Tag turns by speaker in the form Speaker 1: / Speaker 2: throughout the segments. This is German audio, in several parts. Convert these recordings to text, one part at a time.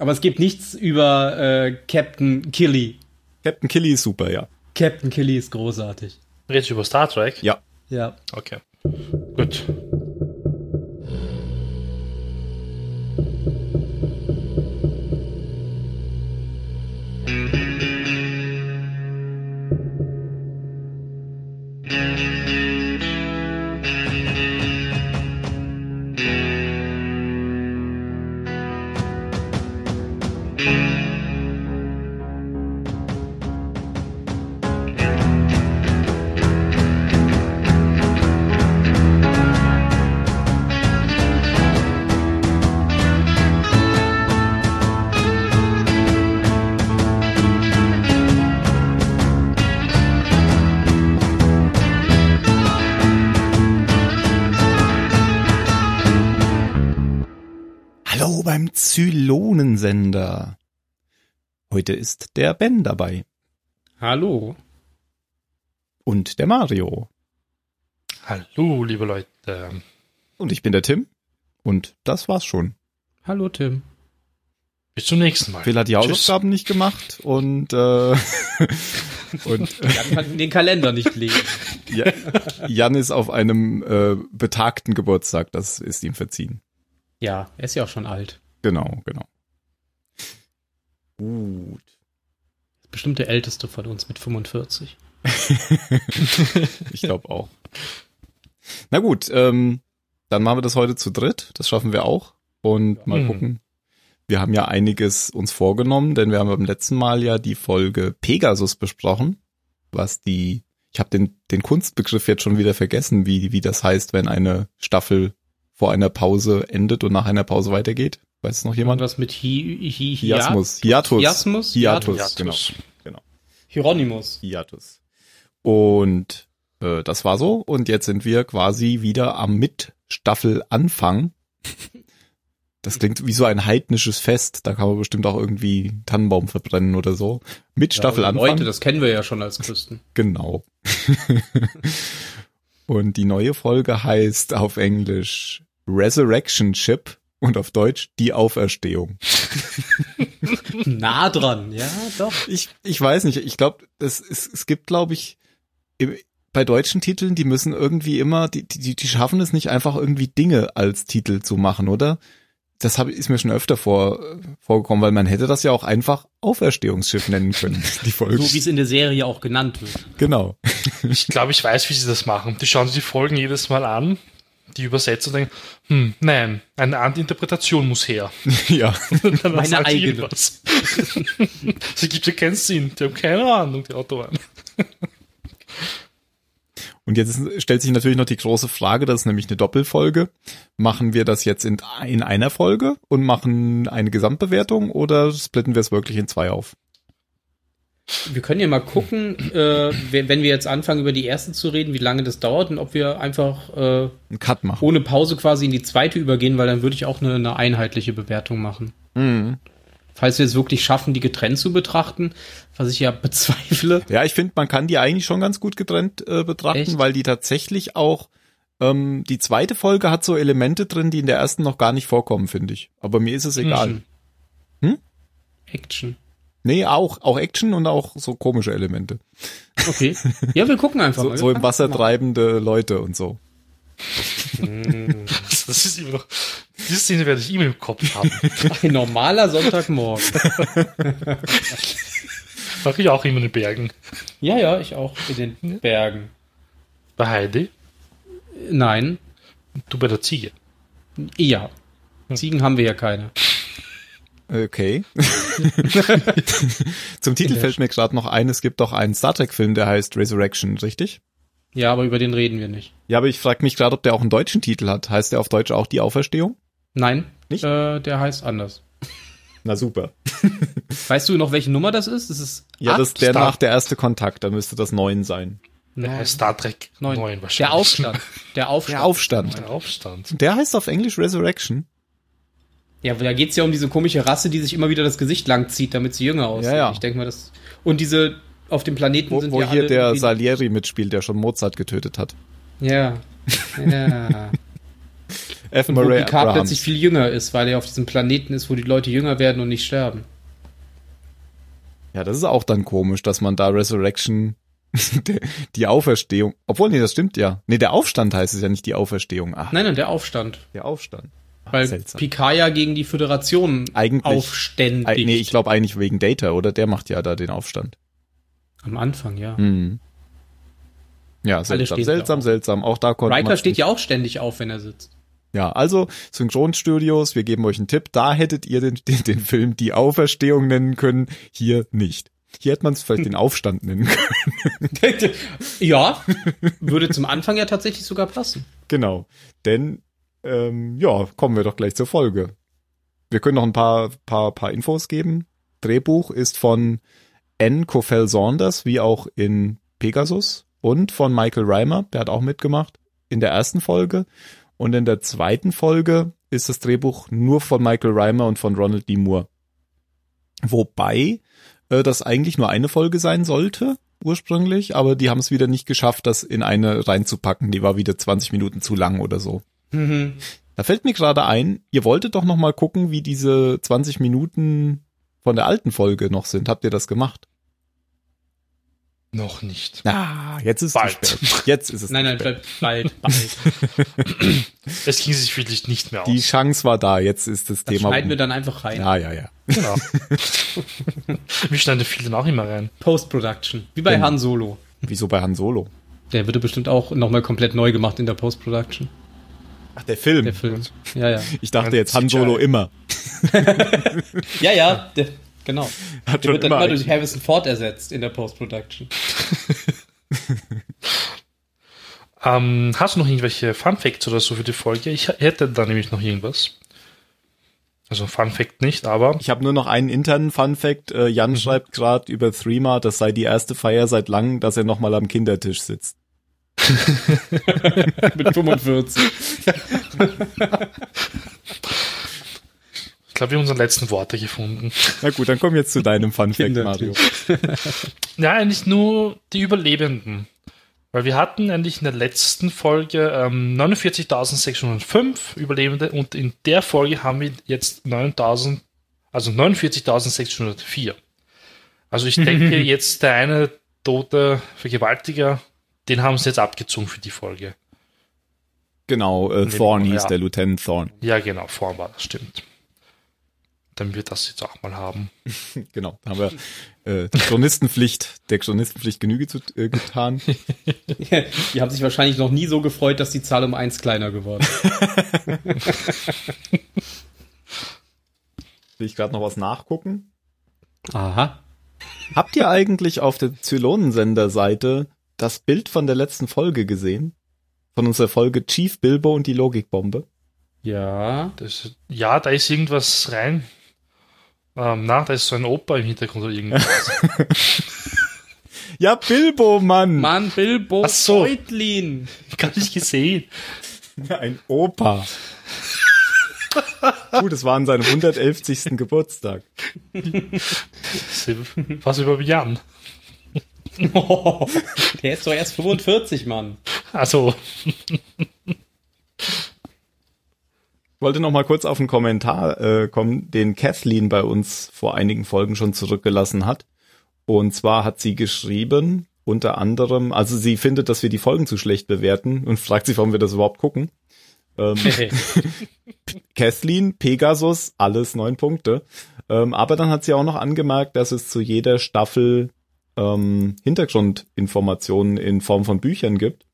Speaker 1: Aber es gibt nichts über äh, Captain Killy.
Speaker 2: Captain Killy ist super, ja.
Speaker 1: Captain Killy ist großartig.
Speaker 3: Redest du über Star Trek?
Speaker 2: Ja.
Speaker 1: Ja.
Speaker 3: Okay. Gut.
Speaker 2: Heute ist der Ben dabei.
Speaker 1: Hallo.
Speaker 2: Und der Mario.
Speaker 3: Hallo, liebe Leute.
Speaker 2: Und ich bin der Tim. Und das war's schon.
Speaker 1: Hallo Tim.
Speaker 3: Bis zum nächsten Mal.
Speaker 2: Phil hat die. Hausaufgaben nicht gemacht und, äh, und
Speaker 1: Jan kann den Kalender nicht legen.
Speaker 2: Ja- Jan ist auf einem äh, betagten Geburtstag. Das ist ihm verziehen.
Speaker 1: Ja, er ist ja auch schon alt.
Speaker 2: Genau, genau. Gut.
Speaker 1: Bestimmt der älteste von uns mit 45.
Speaker 2: Ich glaube auch. Na gut, ähm, dann machen wir das heute zu dritt. Das schaffen wir auch. Und mal
Speaker 3: Mhm.
Speaker 2: gucken. Wir haben ja einiges uns vorgenommen, denn wir haben beim letzten Mal ja die Folge Pegasus besprochen, was die, ich habe den, den Kunstbegriff jetzt schon wieder vergessen, wie, wie das heißt, wenn eine Staffel vor einer Pause endet und nach einer Pause weitergeht. Weiß es noch jemand?
Speaker 1: Was mit Hi, Hi,
Speaker 2: Hiasmus. Hiatus.
Speaker 1: Hiasmus?
Speaker 2: Hiatus,
Speaker 3: Hiatus.
Speaker 2: genau.
Speaker 1: Hieronymus.
Speaker 2: Hiatus. Und äh, das war so. Und jetzt sind wir quasi wieder am Mitstaffelanfang. Das klingt wie so ein heidnisches Fest. Da kann man bestimmt auch irgendwie einen Tannenbaum verbrennen oder so. Mit Staffelanfang.
Speaker 1: Leute, das kennen wir ja schon als Christen.
Speaker 2: genau. und die neue Folge heißt auf Englisch Resurrection Ship und auf Deutsch die Auferstehung.
Speaker 1: nah dran, ja, doch.
Speaker 2: Ich, ich weiß nicht. Ich glaube, es, es, es gibt, glaube ich, im, bei deutschen Titeln, die müssen irgendwie immer, die, die, die schaffen es nicht einfach irgendwie Dinge als Titel zu machen, oder? Das hab, ist mir schon öfter vor, vorgekommen, weil man hätte das ja auch einfach Auferstehungsschiff nennen können, die Folge.
Speaker 1: So wie es in der Serie auch genannt wird.
Speaker 2: genau.
Speaker 3: Ich glaube, ich weiß, wie sie das machen. Die schauen sich die Folgen jedes Mal an, die übersetzen und denken, hm, nein, eine andere Interpretation muss her.
Speaker 2: ja.
Speaker 3: Dann
Speaker 1: Meine eigene.
Speaker 3: Sie gibt ja keinen Sinn. Die haben keine Ahnung, die Autoren.
Speaker 2: Und jetzt stellt sich natürlich noch die große Frage, das ist nämlich eine Doppelfolge. Machen wir das jetzt in, in einer Folge und machen eine Gesamtbewertung oder splitten wir es wirklich in zwei auf?
Speaker 1: Wir können ja mal gucken, äh, wenn wir jetzt anfangen, über die erste zu reden, wie lange das dauert und ob wir einfach äh,
Speaker 2: Einen Cut machen.
Speaker 1: ohne Pause quasi in die zweite übergehen, weil dann würde ich auch eine, eine einheitliche Bewertung machen.
Speaker 2: Mhm.
Speaker 1: Falls wir es wirklich schaffen, die getrennt zu betrachten, was ich ja bezweifle.
Speaker 2: Ja, ich finde, man kann die eigentlich schon ganz gut getrennt äh, betrachten,
Speaker 1: Echt?
Speaker 2: weil die tatsächlich auch ähm, die zweite Folge hat so Elemente drin, die in der ersten noch gar nicht vorkommen, finde ich. Aber mir ist es egal.
Speaker 1: Action.
Speaker 2: Hm?
Speaker 1: Action.
Speaker 2: Nee, auch auch Action und auch so komische Elemente.
Speaker 1: Okay. Ja, wir gucken einfach
Speaker 2: So,
Speaker 1: mal.
Speaker 2: so im Wasser
Speaker 1: mal
Speaker 2: treibende Leute und so.
Speaker 3: Das ist immer noch, diese Szene werde ich immer im Kopf haben.
Speaker 1: Ein normaler Sonntagmorgen.
Speaker 3: Mache ich auch immer in den Bergen.
Speaker 1: Ja, ja, ich auch in den Bergen.
Speaker 3: Bei Heidi,
Speaker 1: Nein.
Speaker 3: du bei der Ziege.
Speaker 1: Ja. Ziegen haben wir ja keine.
Speaker 2: Okay. Zum Titel fällt mir gerade noch ein, es gibt doch einen Star Trek Film, der heißt Resurrection, richtig?
Speaker 1: Ja, aber über den reden wir nicht.
Speaker 2: Ja, aber ich frage mich gerade, ob der auch einen deutschen Titel hat. Heißt der auf Deutsch auch die Auferstehung?
Speaker 1: Nein,
Speaker 2: Nicht?
Speaker 1: Äh, der heißt anders.
Speaker 2: Na super.
Speaker 1: Weißt du noch, welche Nummer das ist? Das ist
Speaker 2: Ja, das ist der
Speaker 3: Star-
Speaker 2: nach der erste Kontakt, da müsste das neun sein.
Speaker 3: Der
Speaker 1: Neun.
Speaker 3: heißt Star Trek
Speaker 1: Neun.
Speaker 3: 9 wahrscheinlich.
Speaker 1: Der Aufstand. Der Aufstand.
Speaker 2: Der Aufstand.
Speaker 3: Der Aufstand.
Speaker 2: Der heißt auf Englisch Resurrection.
Speaker 1: Ja, weil da geht's ja um diese komische Rasse, die sich immer wieder das Gesicht lang zieht, damit sie jünger aussehen.
Speaker 2: Ja, ja.
Speaker 1: Ich denke mal, das. Und diese auf dem Planeten
Speaker 2: Wo,
Speaker 1: sind
Speaker 2: wo
Speaker 1: ja
Speaker 2: hier der Salieri mitspielt, der schon Mozart getötet hat.
Speaker 1: Ja. Ja.
Speaker 2: F.
Speaker 1: Und wo Picard
Speaker 2: Abrahams.
Speaker 1: plötzlich viel jünger ist, weil er auf diesem Planeten ist, wo die Leute jünger werden und nicht sterben.
Speaker 2: Ja, das ist auch dann komisch, dass man da Resurrection, die- die Auferstehung, obwohl, nee, das stimmt ja. Nee, der Aufstand heißt es ja nicht die Auferstehung. Ach,
Speaker 1: Nein, nein, der Aufstand.
Speaker 2: der Aufstand.
Speaker 1: Weil
Speaker 2: seltsam.
Speaker 1: Picard ja gegen die Föderation
Speaker 2: Eigentlich-
Speaker 1: aufständig.
Speaker 2: Nee, ich glaube eigentlich wegen Data, oder? Der macht ja da den Aufstand.
Speaker 1: Am Anfang, ja.
Speaker 2: Mhm. Ja, seltsam, seltsam, seltsam. Auch da konnte
Speaker 1: Riker steht ja auch ständig auf, wenn er sitzt.
Speaker 2: Ja, also Synchronstudios, wir geben euch einen Tipp. Da hättet ihr den, den, den Film Die Auferstehung nennen können, hier nicht. Hier hätte man es vielleicht den Aufstand nennen können.
Speaker 1: ja, würde zum Anfang ja tatsächlich sogar passen.
Speaker 2: Genau. Denn, ähm, ja, kommen wir doch gleich zur Folge. Wir können noch ein paar, paar, paar Infos geben. Drehbuch ist von N. Kofel Saunders, wie auch in Pegasus, und von Michael Reimer, der hat auch mitgemacht in der ersten Folge. Und in der zweiten Folge ist das Drehbuch nur von Michael Reimer und von Ronald D. Moore. Wobei äh, das eigentlich nur eine Folge sein sollte, ursprünglich, aber die haben es wieder nicht geschafft, das in eine reinzupacken. Die war wieder 20 Minuten zu lang oder so.
Speaker 1: Mhm.
Speaker 2: Da fällt mir gerade ein, ihr wolltet doch noch mal gucken, wie diese 20 Minuten von der alten Folge noch sind. Habt ihr das gemacht?
Speaker 3: Noch nicht.
Speaker 2: Ah, jetzt ist
Speaker 3: Bald.
Speaker 2: es zu spät. Jetzt ist es
Speaker 1: Nein, nein,
Speaker 2: spät.
Speaker 1: bald, bald.
Speaker 3: Es ging sich wirklich nicht mehr aus.
Speaker 2: Die Chance war da, jetzt ist das,
Speaker 1: Das
Speaker 2: Thema.
Speaker 1: schneiden wir dann einfach rein.
Speaker 2: ja, ja, ja.
Speaker 3: Genau. Wir schneiden viele dann auch immer rein.
Speaker 1: Post-Production. Wie bei
Speaker 2: Genau.
Speaker 1: Han Solo.
Speaker 2: Wieso bei Han Solo?
Speaker 1: Der würde bestimmt auch nochmal komplett neu gemacht in der Post-Production.
Speaker 2: Ach, der Film.
Speaker 1: Der Film. Ja, ja.
Speaker 2: Ich dachte jetzt Han Solo immer.
Speaker 1: Ja, ja, der, genau.
Speaker 2: Hat
Speaker 1: Der wird dann
Speaker 2: immer
Speaker 1: immer durch Harrison Ford ersetzt in der Post-Production.
Speaker 3: Ähm, hast du noch irgendwelche Fun Facts oder so für die Folge? Ich hätte da nämlich noch irgendwas. Also Fun Fact nicht, aber
Speaker 2: Ich habe nur noch einen internen Fun Fact. Äh, Jan schreibt gerade über Threema, das sei die erste Feier seit langem, dass er nochmal am Kindertisch sitzt.
Speaker 1: Mit 45.
Speaker 3: ich glaube, wir haben unsere letzten Worte gefunden.
Speaker 2: Na gut, dann komm jetzt zu deinem Fun Fact, Mario.
Speaker 3: Ja, eigentlich nur die Überlebenden. Weil wir hatten eigentlich in der letzten Folge ähm, 49.605 Überlebende und in der Folge haben wir jetzt 9.000, also 49.604. Also ich denke jetzt der eine tote Vergewaltiger, den haben sie jetzt abgezogen für die Folge.
Speaker 2: Genau, äh, Thorn hieß
Speaker 3: ja.
Speaker 2: der Lieutenant Thorn.
Speaker 3: Ja, genau, vorhin war das, stimmt. Dann wird das jetzt auch mal haben.
Speaker 2: Genau, da haben wir äh, die Chronistenpflicht, der Chronistenpflicht Genüge zu, äh, getan.
Speaker 1: Die haben sich wahrscheinlich noch nie so gefreut, dass die Zahl um eins kleiner geworden ist.
Speaker 2: Will ich gerade noch was nachgucken?
Speaker 1: Aha.
Speaker 2: Habt ihr eigentlich auf der Zylonensender-Seite das Bild von der letzten Folge gesehen? Von unserer Folge Chief Bilbo und die Logikbombe?
Speaker 1: Ja.
Speaker 3: Das, ja, da ist irgendwas rein. Ähm, na, da ist so ein Opa im Hintergrund oder irgendwas.
Speaker 2: Ja, Bilbo, Mann!
Speaker 1: Mann, Bilbo
Speaker 3: Ach so.
Speaker 1: Beutlin.
Speaker 3: Gar nicht gesehen.
Speaker 2: Ein Opa. Gut, es war an seinem 111. Geburtstag.
Speaker 3: Was über Jan.
Speaker 1: Der ist doch erst 45, Mann.
Speaker 3: Also,
Speaker 2: Ich wollte noch mal kurz auf einen Kommentar äh, kommen, den Kathleen bei uns vor einigen Folgen schon zurückgelassen hat. Und zwar hat sie geschrieben, unter anderem, also sie findet, dass wir die Folgen zu schlecht bewerten und fragt sich, warum wir das überhaupt gucken. Ähm, Kathleen, Pegasus, alles neun Punkte. Ähm, aber dann hat sie auch noch angemerkt, dass es zu jeder Staffel ähm, Hintergrundinformationen in Form von Büchern gibt.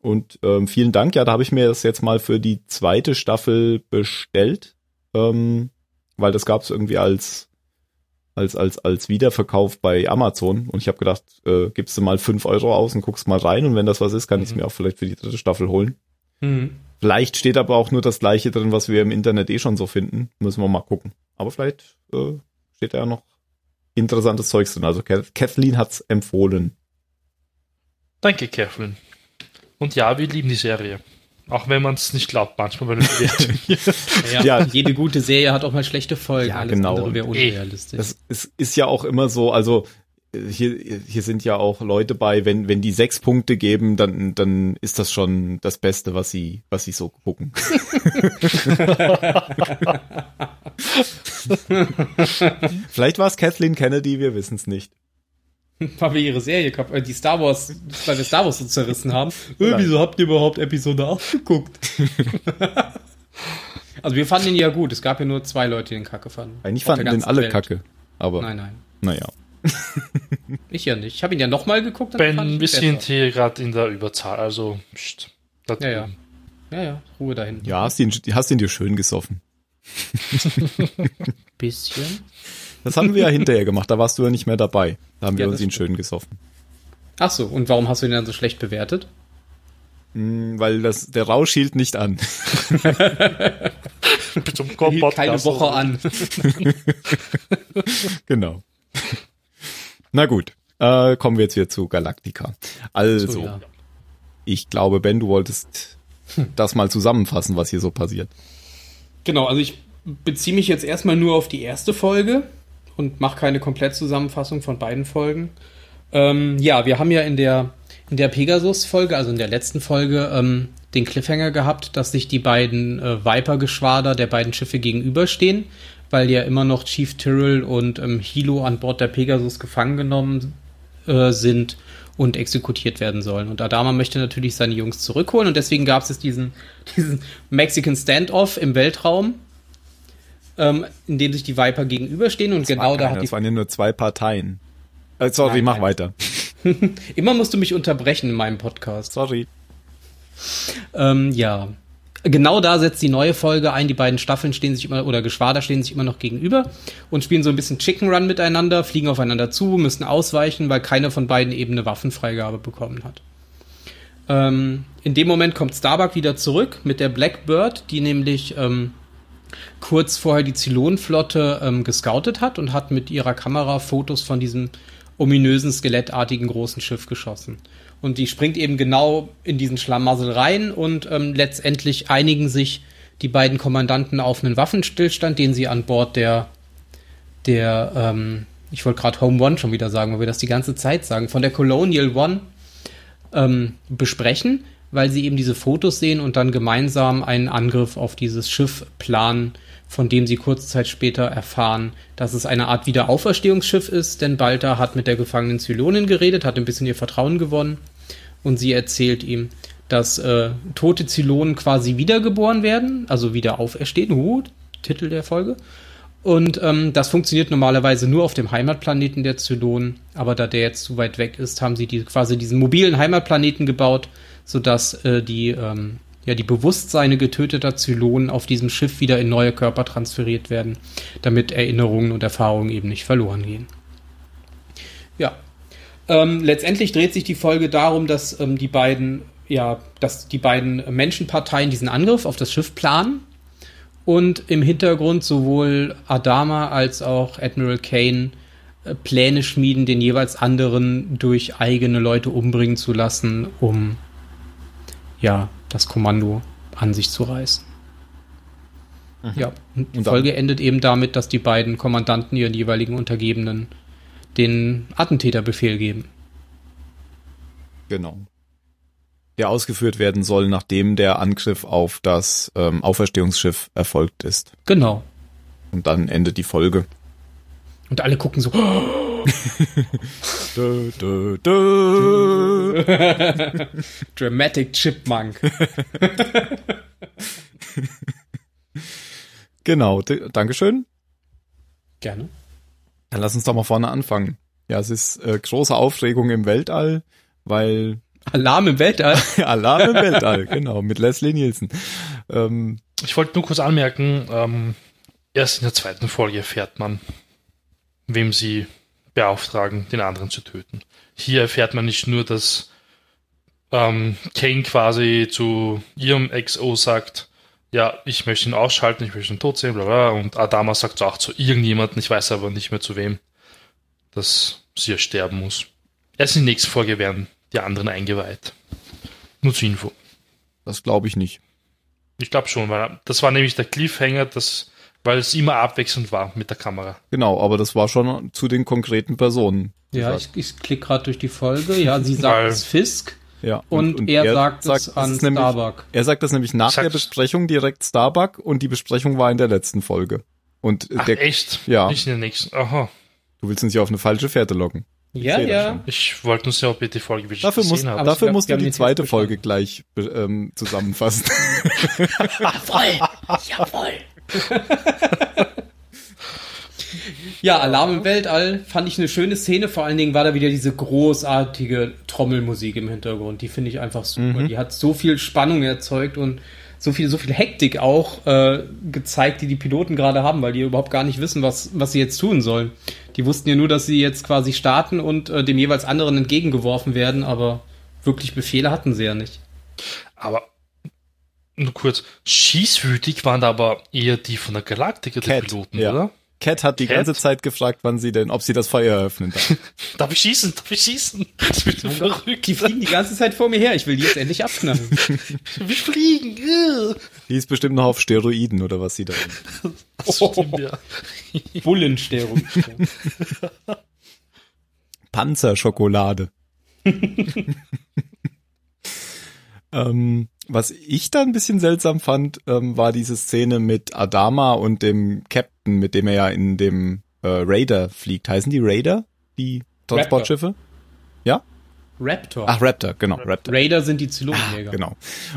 Speaker 2: Und ähm, vielen Dank. Ja, da habe ich mir das jetzt mal für die zweite Staffel bestellt, ähm, weil das gab es irgendwie als als als als Wiederverkauf bei Amazon. Und ich habe gedacht, äh, gibst du mal fünf Euro aus und guckst mal rein. Und wenn das was ist, kann ich es
Speaker 3: Mhm.
Speaker 2: mir auch vielleicht für die dritte Staffel holen.
Speaker 1: Hm.
Speaker 2: Vielleicht steht aber auch nur das gleiche drin, was wir im Internet eh schon so finden. Müssen wir mal gucken. Aber vielleicht äh, steht da ja noch interessantes Zeugs drin. Also Kath- Kathleen hat's empfohlen.
Speaker 3: danke, Kathleen. Und ja, wir lieben die Serie. Auch wenn man es nicht glaubt, manchmal bei.
Speaker 1: Ja,
Speaker 2: Ja.
Speaker 1: Jede gute Serie hat auch mal schlechte Folgen.
Speaker 2: Ja,
Speaker 1: Alles
Speaker 2: genau.
Speaker 1: andere wäre unrealistisch.
Speaker 2: Das ist, ist ja auch immer so, also hier, hier sind ja auch Leute bei, wenn, wenn die sechs Punkte geben, dann, dann ist das schon das Beste, was sie, was sie so gucken. Vielleicht war es Kathleen Kennedy, wir wissen es nicht.
Speaker 1: Weil wir ihre Serie, äh, die Star Wars, weil wir Star Wars so zerrissen haben. Äh, wieso habt ihr überhaupt Episode 8 geguckt? also wir fanden ihn ja gut. Es gab ja nur zwei Leute, die den Kacke fanden.
Speaker 2: Eigentlich fanden den alle Welt. Kacke. Aber.
Speaker 1: Nein, nein.
Speaker 2: Naja.
Speaker 1: ich ja nicht. Ich habe ihn ja nochmal geguckt.
Speaker 3: Ben, wir sind hier gerade in der Überzahl, also pst,
Speaker 1: ja, ja. Ja, ja, Ruhe dahin.
Speaker 2: Ja, hast ihn, hast ihn dir schön gesoffen.
Speaker 1: Bisschen.
Speaker 2: Das haben wir ja hinterher gemacht, da warst du ja nicht mehr dabei. Da haben wir uns ihn schön gesoffen.
Speaker 1: Ach so, und warum hast du ihn dann so schlecht bewertet?
Speaker 2: Mm, weil das, der Rausch hielt nicht an.
Speaker 1: hielt keine Woche an.
Speaker 2: genau. Na gut, äh, kommen wir jetzt wieder zu Galactica. Also, so, ja. ich glaube, Ben, du wolltest das mal zusammenfassen, was hier so passiert.
Speaker 1: Genau, also ich beziehe mich jetzt erstmal nur auf die erste Folge und mache keine Komplettzusammenfassung von beiden Folgen. Ähm, ja, wir haben ja in der, in der Pegasus-Folge, also in der letzten Folge, ähm, den Cliffhanger gehabt, dass sich die beiden äh, Viper-Geschwader der beiden Schiffe gegenüberstehen, weil ja immer noch Chief Tyrrell und ähm, Hilo an Bord der Pegasus gefangen genommen äh, sind und exekutiert werden sollen. Und Adama möchte natürlich seine Jungs zurückholen und deswegen gab es diesen, diesen Mexican Standoff im Weltraum, ähm, in dem sich die Viper gegenüberstehen und das genau da
Speaker 2: hat die. Das waren ja nur zwei Parteien. Äh, sorry, nein, mach nein. weiter.
Speaker 1: Immer musst du mich unterbrechen in meinem Podcast.
Speaker 2: Sorry.
Speaker 1: Ähm, ja. Genau da setzt die neue Folge ein. Die beiden Staffeln stehen sich immer, oder Geschwader stehen sich immer noch gegenüber und spielen so ein bisschen Chicken Run miteinander, fliegen aufeinander zu, müssen ausweichen, weil keiner von beiden eben eine Waffenfreigabe bekommen hat. Ähm, in dem Moment kommt Starbuck wieder zurück mit der Blackbird, die nämlich ähm, kurz vorher die Zylonenflotte ähm, gescoutet hat und hat mit ihrer Kamera Fotos von diesem ominösen, skelettartigen großen Schiff geschossen. Und die springt eben genau in diesen Schlamassel rein und ähm, letztendlich einigen sich die beiden Kommandanten auf einen Waffenstillstand, den sie an Bord der, der, ähm, ich wollte gerade Home One schon wieder sagen, weil wir das die ganze Zeit sagen, von der Colonial One ähm, besprechen weil sie eben diese Fotos sehen und dann gemeinsam einen Angriff auf dieses Schiff planen, von dem sie kurze Zeit später erfahren, dass es eine Art Wiederauferstehungsschiff ist, denn Balta hat mit der gefangenen Zylonin geredet, hat ein bisschen ihr Vertrauen gewonnen. Und sie erzählt ihm, dass äh, tote Zylonen quasi wiedergeboren werden, also wieder auferstehen, uh, Titel der Folge. Und ähm, das funktioniert normalerweise nur auf dem Heimatplaneten der Zylonen, aber da der jetzt zu weit weg ist, haben sie die, quasi diesen mobilen Heimatplaneten gebaut, sodass äh, die, ähm, ja, die Bewusstseine getöteter Zylonen auf diesem Schiff wieder in neue Körper transferiert werden, damit Erinnerungen und Erfahrungen eben nicht verloren gehen. Ja. Ähm, letztendlich dreht sich die Folge darum, dass ähm, die beiden, ja, dass die beiden Menschenparteien diesen Angriff auf das Schiff planen und im Hintergrund sowohl Adama als auch Admiral Kane äh, Pläne schmieden, den jeweils anderen durch eigene Leute umbringen zu lassen, um ja, das Kommando an sich zu reißen. Mhm. Ja, und die Folge endet eben damit, dass die beiden Kommandanten ihren jeweiligen Untergebenen den Attentäterbefehl geben.
Speaker 2: Genau. Der ausgeführt werden soll, nachdem der Angriff auf das ähm, Auferstehungsschiff erfolgt ist.
Speaker 1: Genau.
Speaker 2: Und dann endet die Folge.
Speaker 1: Und alle gucken so.
Speaker 2: du, du, du.
Speaker 1: Dramatic Chipmunk.
Speaker 2: genau, Dankeschön.
Speaker 1: Gerne.
Speaker 2: Dann lass uns doch mal vorne anfangen. Ja, es ist äh, große Aufregung im Weltall, weil
Speaker 1: Alarm im Weltall.
Speaker 2: Alarm im Weltall, genau, mit Leslie Nielsen. Ähm,
Speaker 3: ich wollte nur kurz anmerken, ähm, erst in der zweiten Folge erfährt man, wem sie beauftragen, den anderen zu töten. Hier erfährt man nicht nur, dass ähm, Kane quasi zu ihrem XO sagt, ja, ich möchte ihn ausschalten, ich möchte ihn tot sehen, bla bla, und Adama sagt auch zu irgendjemanden, ich weiß aber nicht mehr zu wem, dass sie ja sterben muss. Erst in der nächsten Folge werden die anderen eingeweiht. Nur zur Info.
Speaker 2: Das glaube ich nicht.
Speaker 3: Ich glaube schon, weil das war nämlich der Cliffhanger, dass weil es immer abwechselnd war mit der Kamera.
Speaker 2: Genau, aber das war schon zu den konkreten Personen.
Speaker 1: Ja, ich, ich klicke gerade durch die Folge. Ja, sie sagt es Fisk
Speaker 2: Ja.
Speaker 1: und, er, sagt, es
Speaker 2: das
Speaker 1: an
Speaker 2: nämlich-
Speaker 1: Starbuck.
Speaker 2: Er sagt das nämlich nach
Speaker 3: Sagt-
Speaker 2: der Besprechung direkt Starbuck und die Besprechung war in der letzten Folge. Und
Speaker 3: Ach,
Speaker 2: der,
Speaker 3: echt?
Speaker 2: Ja.
Speaker 3: Nicht in der nächsten. Aha.
Speaker 2: du willst uns ja auf eine falsche Fährte locken.
Speaker 1: Ja,
Speaker 2: das
Speaker 1: ja.
Speaker 2: schon.
Speaker 3: Ich wollte nur sehen, ob ihr die Folge wirklich
Speaker 2: Dafür,
Speaker 3: gesehen
Speaker 2: musst,
Speaker 1: ich
Speaker 2: dafür
Speaker 1: glaub,
Speaker 2: musst du die zweite Folge gleich ähm, zusammenfassen.
Speaker 1: Jawohl, jawohl. ja, Alarm im Weltall fand ich eine schöne Szene. Vor allen Dingen war da wieder diese großartige Trommelmusik im Hintergrund. Die finde ich einfach super. Die hat so viel Spannung erzeugt und so viel, so viel Hektik auch äh, gezeigt, die die Piloten gerade haben, weil die überhaupt gar nicht wissen, was, was sie jetzt tun sollen. Die wussten ja nur, dass sie jetzt quasi starten und äh, dem jeweils anderen entgegengeworfen werden, aber wirklich Befehle hatten sie ja nicht.
Speaker 3: Aber nur kurz, schießwütig waren da aber eher die von der Galaktiker, die Piloten,
Speaker 2: ja.
Speaker 3: oder?
Speaker 2: Cat hat die
Speaker 3: Cat?
Speaker 2: ganze Zeit gefragt, wann sie denn, ob sie das Feuer eröffnen darf.
Speaker 3: Darf ich schießen? Darf ich schießen? Ich bin so verrückt.
Speaker 1: Die fliegen die ganze Zeit vor mir her. Ich will die jetzt endlich abknallen.
Speaker 3: Wir fliegen.
Speaker 2: Die ist bestimmt noch auf Steroiden oder was sie da.
Speaker 3: Das stimmt, ja.
Speaker 1: Bullenstörung.
Speaker 2: Panzerschokolade. ähm, was ich da ein bisschen seltsam fand, ähm, war diese Szene mit Adama und dem Captain, mit dem er ja in dem äh, Raider fliegt. Heißen die Raider? Die Transportschiffe? Ja?
Speaker 1: Raptor.
Speaker 2: Ach, Raptor, genau, Raptor.
Speaker 1: Raider sind die Zylonenjäger.
Speaker 2: Genau.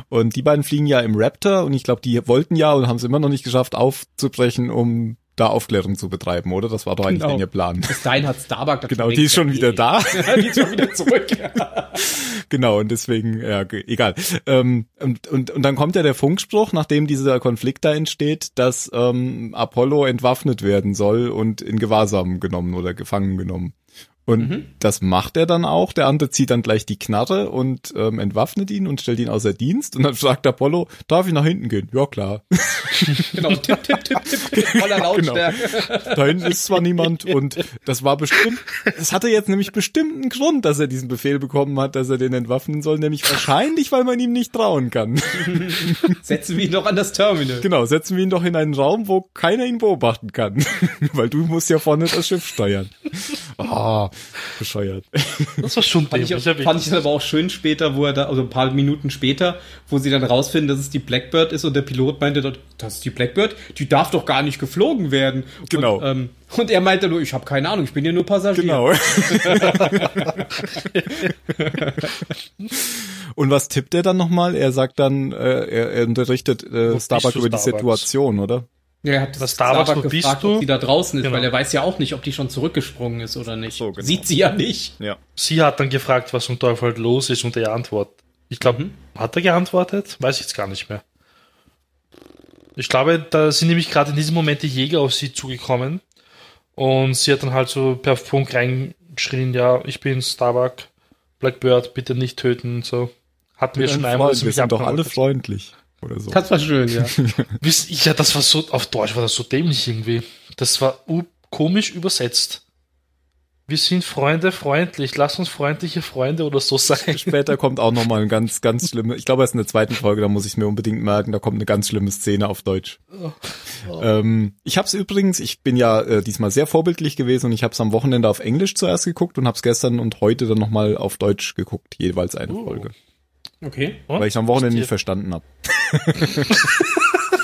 Speaker 2: Und die beiden fliegen ja im Raptor und ich glaube, die wollten ja und haben es immer noch nicht geschafft, aufzubrechen, um da Aufklärung zu betreiben, oder? Das war doch eigentlich
Speaker 1: Genau.
Speaker 2: ihr Plan.
Speaker 1: Bis dahin hat Starbuck das
Speaker 2: Genau, die ist schon wieder da.
Speaker 1: die ist schon wieder zurück.
Speaker 2: Genau, und deswegen, ja, egal. Ähm, und, und, und dann kommt ja der Funkspruch, nachdem dieser Konflikt da entsteht, dass ähm, Apollo entwaffnet werden soll und in Gewahrsam genommen oder gefangen genommen. Und das macht er dann auch. Der andere zieht dann gleich die Knarre und ähm, entwaffnet ihn und stellt ihn außer Dienst. Und dann fragt Apollo, darf ich nach hinten gehen? Ja, klar.
Speaker 1: genau, tipp, tipp, tipp, tipp, tipp, voller Lautstärke.
Speaker 2: Da hinten ist zwar niemand und das war bestimmt, das hatte jetzt nämlich bestimmt einen Grund, dass er diesen Befehl bekommen hat, dass er den entwaffnen soll, nämlich wahrscheinlich, weil man ihm nicht trauen kann.
Speaker 1: Setzen wir ihn doch an das Terminal.
Speaker 2: Genau, setzen wir ihn doch in einen Raum, wo keiner ihn beobachten kann. weil du musst ja vorne das Schiff steuern. Ah, bescheuert.
Speaker 3: Das war schon
Speaker 1: Fand ich,
Speaker 3: hab
Speaker 1: fand ich dann aber auch schön später, wo er da, also ein paar Minuten später, wo sie dann rausfinden, dass es die Blackbird ist und der Pilot meinte dort, das ist die Blackbird, die darf doch gar nicht geflogen werden.
Speaker 2: Genau.
Speaker 1: Und, ähm, und er meinte nur, ich habe keine Ahnung, ich bin ja nur Passagier.
Speaker 2: Genau. Und was tippt er dann nochmal? Er sagt dann, äh, er, er unterrichtet äh, Starbuck über die
Speaker 3: Starbucks?
Speaker 2: Situation, oder?
Speaker 1: Ja, er hat
Speaker 3: Das
Speaker 1: das
Speaker 3: Starbucks,
Speaker 1: Starbuck
Speaker 3: wo bist
Speaker 1: gefragt,
Speaker 3: du?
Speaker 1: ob sie da draußen ist,
Speaker 3: Genau.
Speaker 1: weil er weiß ja auch nicht, ob die schon zurückgesprungen ist oder nicht.
Speaker 2: so, genau.
Speaker 1: Sieht sie ja nicht.
Speaker 2: Ja.
Speaker 3: Sie hat dann gefragt, was um Teufel los ist und er antwortet. Ich glaube, hat er geantwortet? Weiß ich jetzt gar nicht mehr. Ich glaube, da sind nämlich gerade in diesem Moment die Jäger auf sie zugekommen und sie hat dann halt so per Funk reingeschrien, ja, ich bin Starbuck, Blackbird, bitte nicht töten und so. Hatten wir
Speaker 2: Wir,
Speaker 3: schon einmal.
Speaker 2: wir sind doch alle freundlich. Oder so.
Speaker 1: Das war schön, ja.
Speaker 3: Wisst Ja, das war so, auf Deutsch war das so dämlich irgendwie. Das war komisch übersetzt. Wir sind Freunde freundlich, lass uns freundliche Freunde oder so sein.
Speaker 2: Später kommt auch nochmal ein ganz, ganz schlimme, ich glaube, erst in der zweiten Folge, da muss ich mir unbedingt merken, da kommt eine ganz schlimme Szene auf Deutsch. Ähm, ich habe es übrigens, ich bin ja äh, diesmal sehr vorbildlich gewesen und ich habe es am Wochenende auf Englisch zuerst geguckt und habe es gestern und heute dann nochmal auf Deutsch geguckt, jeweils eine
Speaker 3: Oh.
Speaker 2: Folge,
Speaker 1: Okay.
Speaker 3: Und?
Speaker 2: weil ich am Wochenende nicht verstanden habe.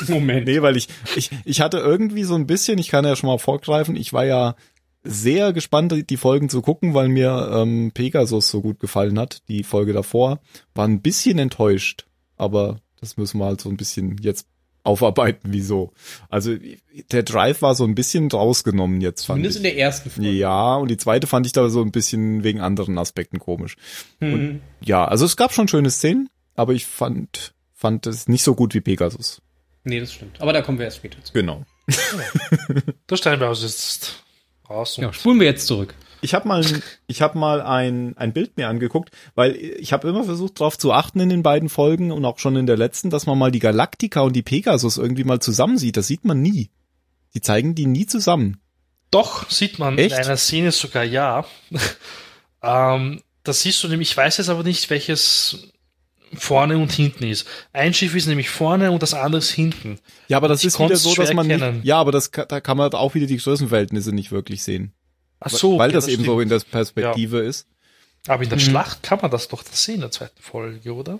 Speaker 1: Moment.
Speaker 2: Nee, weil ich, ich, ich hatte irgendwie so ein bisschen, ich kann ja schon mal vorgreifen, ich war ja sehr gespannt, die Folgen zu gucken, weil mir ähm, Pegasus so gut gefallen hat, die Folge davor. War ein bisschen enttäuscht, aber das müssen wir halt so ein bisschen jetzt aufarbeiten, wieso. Also der Drive war so ein bisschen rausgenommen jetzt, fand
Speaker 1: Zumindest in
Speaker 2: ich.
Speaker 1: der ersten Folge.
Speaker 2: Ja, und die zweite fand ich da so ein bisschen wegen anderen Aspekten komisch.
Speaker 1: Mhm.
Speaker 2: Ja, also es gab schon schöne Szenen, aber ich fand, fand es nicht so gut wie Pegasus.
Speaker 1: Nee, das stimmt. Aber da kommen wir erst später zu.
Speaker 2: Genau.
Speaker 3: Da stellen wir uns jetzt raus. Und
Speaker 1: Ja, spulen wir jetzt zurück.
Speaker 2: Ich habe mal, ich habe mal ein, ein Bild mir angeguckt, weil ich habe immer versucht, darauf zu achten in den beiden Folgen und auch schon in der letzten, dass man mal die Galactica und die Pegasus irgendwie mal zusammen sieht. Das sieht man nie. Die zeigen die nie zusammen.
Speaker 3: Doch, sieht man
Speaker 2: Echt?
Speaker 3: in einer Szene sogar ja. ähm, das siehst du nämlich, ich weiß jetzt aber nicht, welches, vorne und hinten ist. Ein Schiff ist nämlich vorne und das andere ist hinten.
Speaker 2: Ja, aber das
Speaker 3: Ich
Speaker 2: ist wieder so, dass man nicht, ja, aber das da kann man auch wieder die Größenverhältnisse nicht wirklich sehen.
Speaker 3: Ach so,
Speaker 2: weil
Speaker 3: okay,
Speaker 2: das, eben so
Speaker 3: stimmt.
Speaker 2: in der Perspektive ist.
Speaker 3: Aber in der
Speaker 1: Mhm.
Speaker 3: Schlacht kann man das doch sehen in der zweiten Folge, oder?